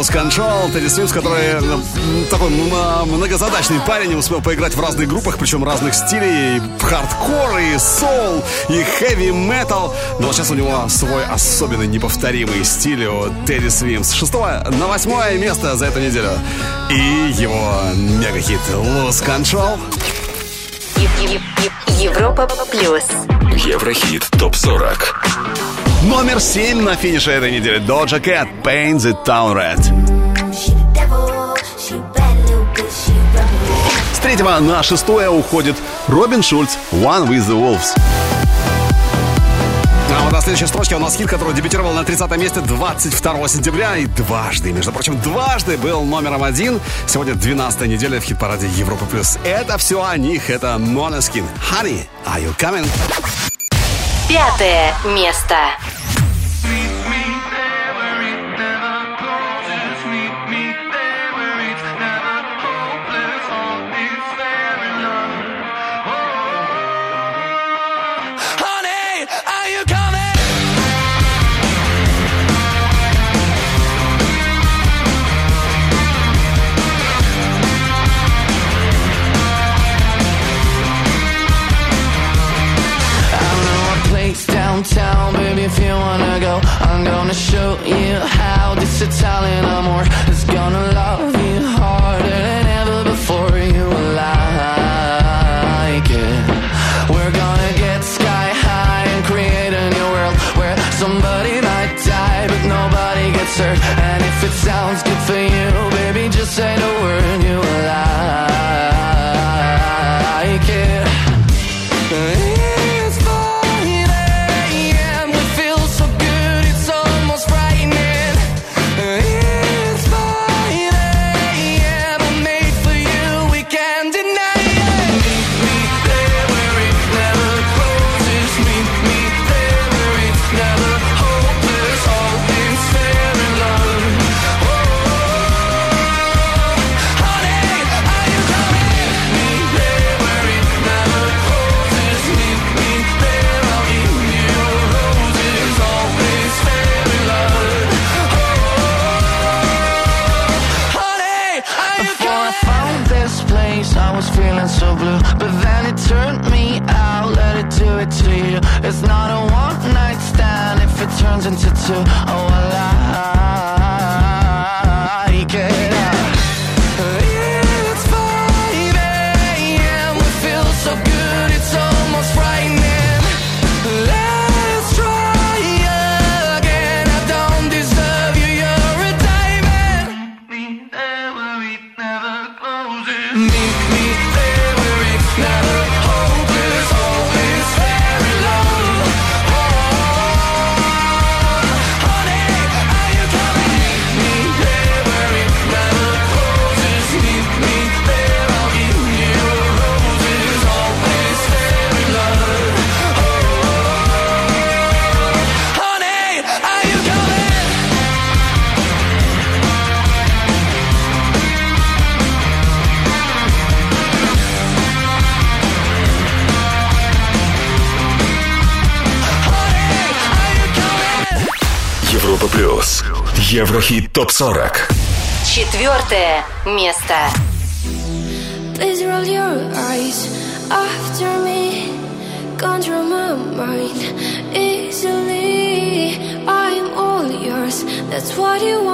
Lose Control. Тедди Свимс, который ну, такой м- многозадачный парень, успел поиграть в разных группах, причем разных стилей. И хардкор, и соул, и хэви метал. Но вот сейчас у него свой особенный неповторимый стиль у Тедди Свимс. Шестого на восьмое место за эту неделю. И его мегахит Lose Control. Европа плюс. Еврохит ТОП-40. Номер семь на финише этой недели. Доджа Кэт, Paint the Town Red. С третьего на шестое уходит Робин Шульц, One with the Wolves. А вот на следующей строчке у нас хит, который дебютировал на 30 месте 22 сентября и дважды, между прочим, дважды был номером один. Сегодня 12 неделя в хит-параде Европа+. плюс. Это все о них, это Моноскин. Honey, are you coming? Пятое место. 40. Четвертое место. Please roll your eyes after me. Control my mind easily. I'm all yours. That's what you want.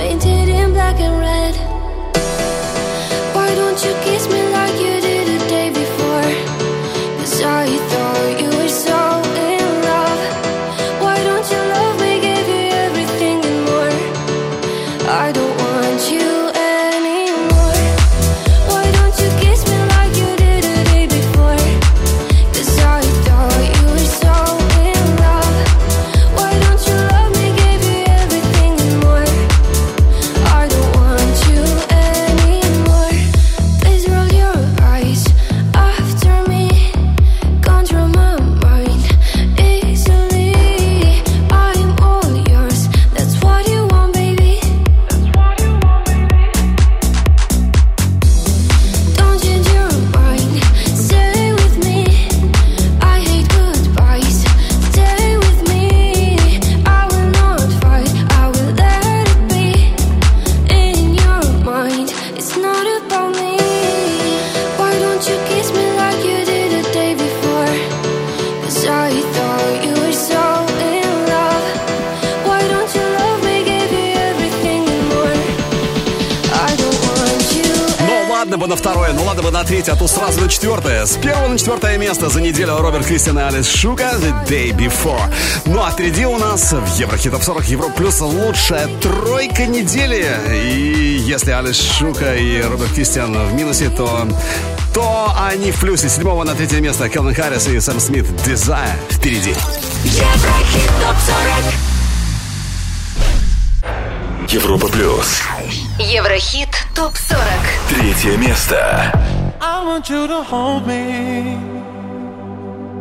Painted место за неделю Роберт Кристиан и Алис Шука The Day Before. Ну а впереди у нас в Еврохит Топ 40 Евро Плюс лучшая тройка недели. И если Алис Шука и Роберт Кристиан в минусе, то то они в плюсе. С седьмого на третье место Келвин Харрис и Сэм Смит Desire впереди. Еврохит топ 40. Европа плюс. Еврохит топ 40. Третье место. I want you to hold me.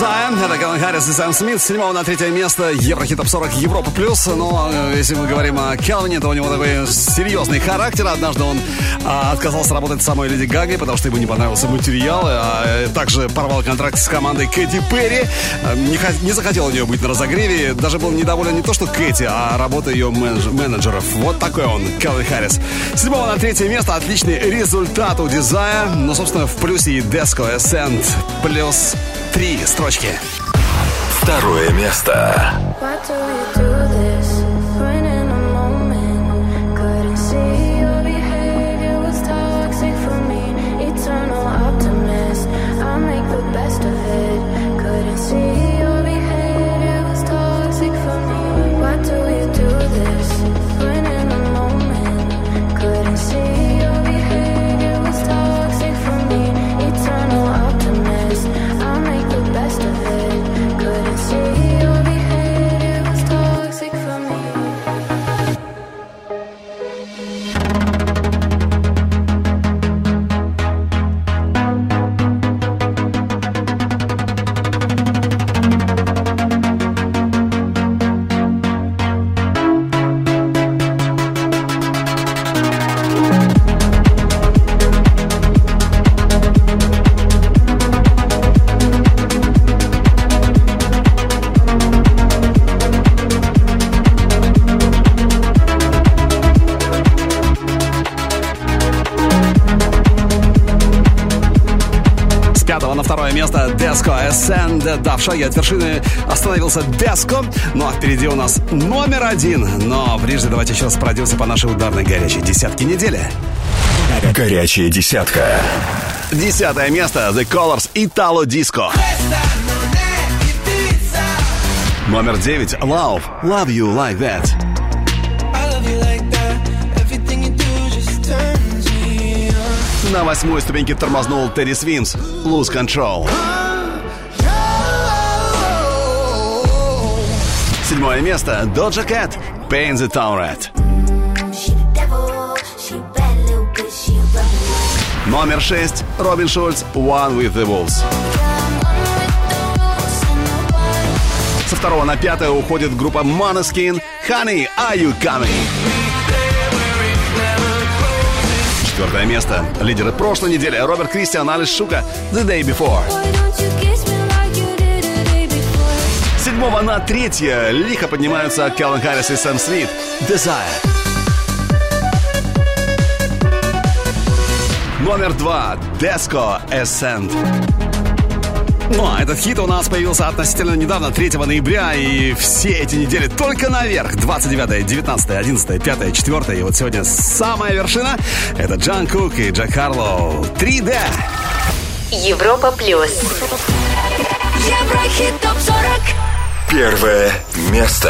The Дизайн, это Келвин Харрис и Сэм Смит. С седьмого на третье место Еврохит Топ 40 Европа Плюс. Но э, если мы говорим о Келвине, то у него такой серьезный характер. Однажды он а, отказался работать с самой Леди Гагой, потому что ему не понравился материал. А, э, также порвал контракт с командой Кэти Перри. А, Не, не захотел у нее быть на разогреве. Даже был недоволен не то, что Кэти, а работа ее менедж- менеджеров. Вот такой он, Келвин Харрис. С седьмого на третье место отличный результат у Дизая. Ну, собственно, в плюсе и Деско Ascent плюс три строчки. Второе место. Why do we do Ascend. Да, в шаге от вершины остановился Деско. Ну а впереди у нас номер один. Но прежде давайте еще раз пройдемся по нашей ударной горячей десятке недели. Горячая десятка. Десятое место The Colors Italo Disco. Номер девять Love. Love You Like That. На восьмой ступеньке тормознул Терри Свинс. Lose Control. Седьмое место Doja Cat. Paint the Town Red. Номер шесть Робин Шульц. One with the Wolves. Со второго на пятое уходит группа Måneskin. Honey, are you coming? четвертое место. Лидеры прошлой недели Роберт Кристиан, Алис Шука «The Day Before». Седьмого на третье лихо поднимаются Келлен Харрис и Сэм Смит «Desire». Номер два Деско Ascent. Ну, а этот хит у нас появился относительно недавно, 3 ноября, и все эти недели только наверх. 29, 19, 11, 5, 4. И вот сегодня самая вершина — это Джан Кук и Джек Харлоу. 3D. Европа плюс. Еврохит ТОП-40 Первое место.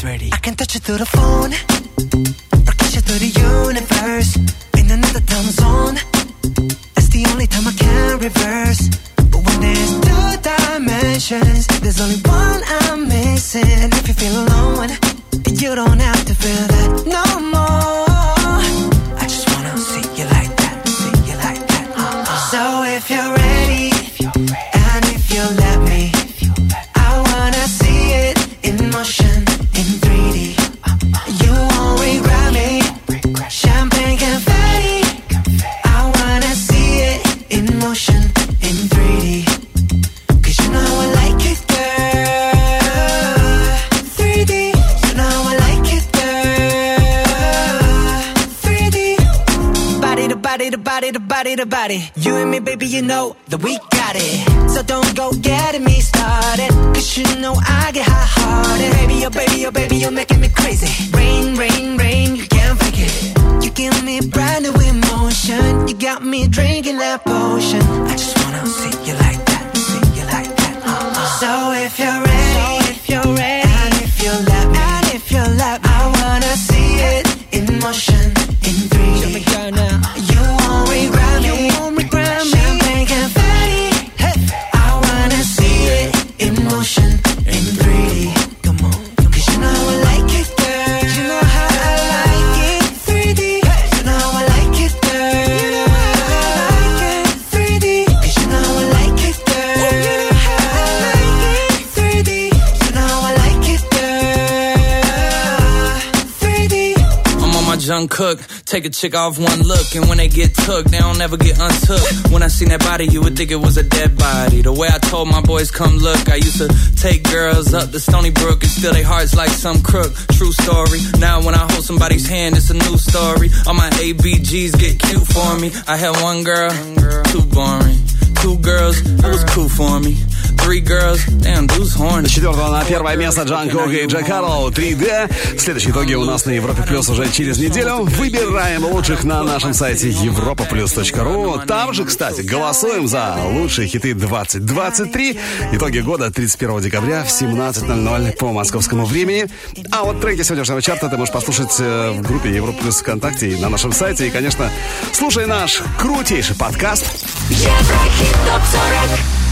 I can touch you through the phone, or kiss you through the universe. In another time zone, that's the only time I can reverse. But when there's two dimensions, there's only one I'm missing. And if you feel alone, you don't have to feel that no more. To body. You and me, baby, you know that we got it. So don't go getting me started. Cause you know I get hot hearted. Baby, oh baby, oh baby, you're making me crazy. Rain, rain, rain, you can't fake it. You give me brand new emotion. You got me drinking that potion. I just wanna see you like that, see you like that. So if you're ready, if you're ready, Cook. Take a chick off one look, and when they get took, they don't ever get untook. When I seen that body, you would think it was a dead body. The way I told my boys, come look, I used to take girls up to Stony Brook and steal their hearts like some crook. True story. Now when I hold somebody's hand, it's a new story. All my ABGs get cute for me. I had one girl, too boring. Two girls, it was cool for me. Three girls, damn, dude's horny. С четвертого на первое место Джан Кук и Джек Харлоу 3D. Следующие итоги у нас на Европе Плюс уже через неделю. Выбираем лучших на нашем сайте europaplus.ru. Там же, кстати, голосуем за лучшие хиты 2023. Итоги года 31 декабря в 17.00 по московскому времени. А вот треки сегодняшнего чарта ты можешь послушать э, в группе Европа Плюс ВКонтакте и на нашем сайте. И, конечно, слушай наш крутейший подкаст. Еврохит ТОП-40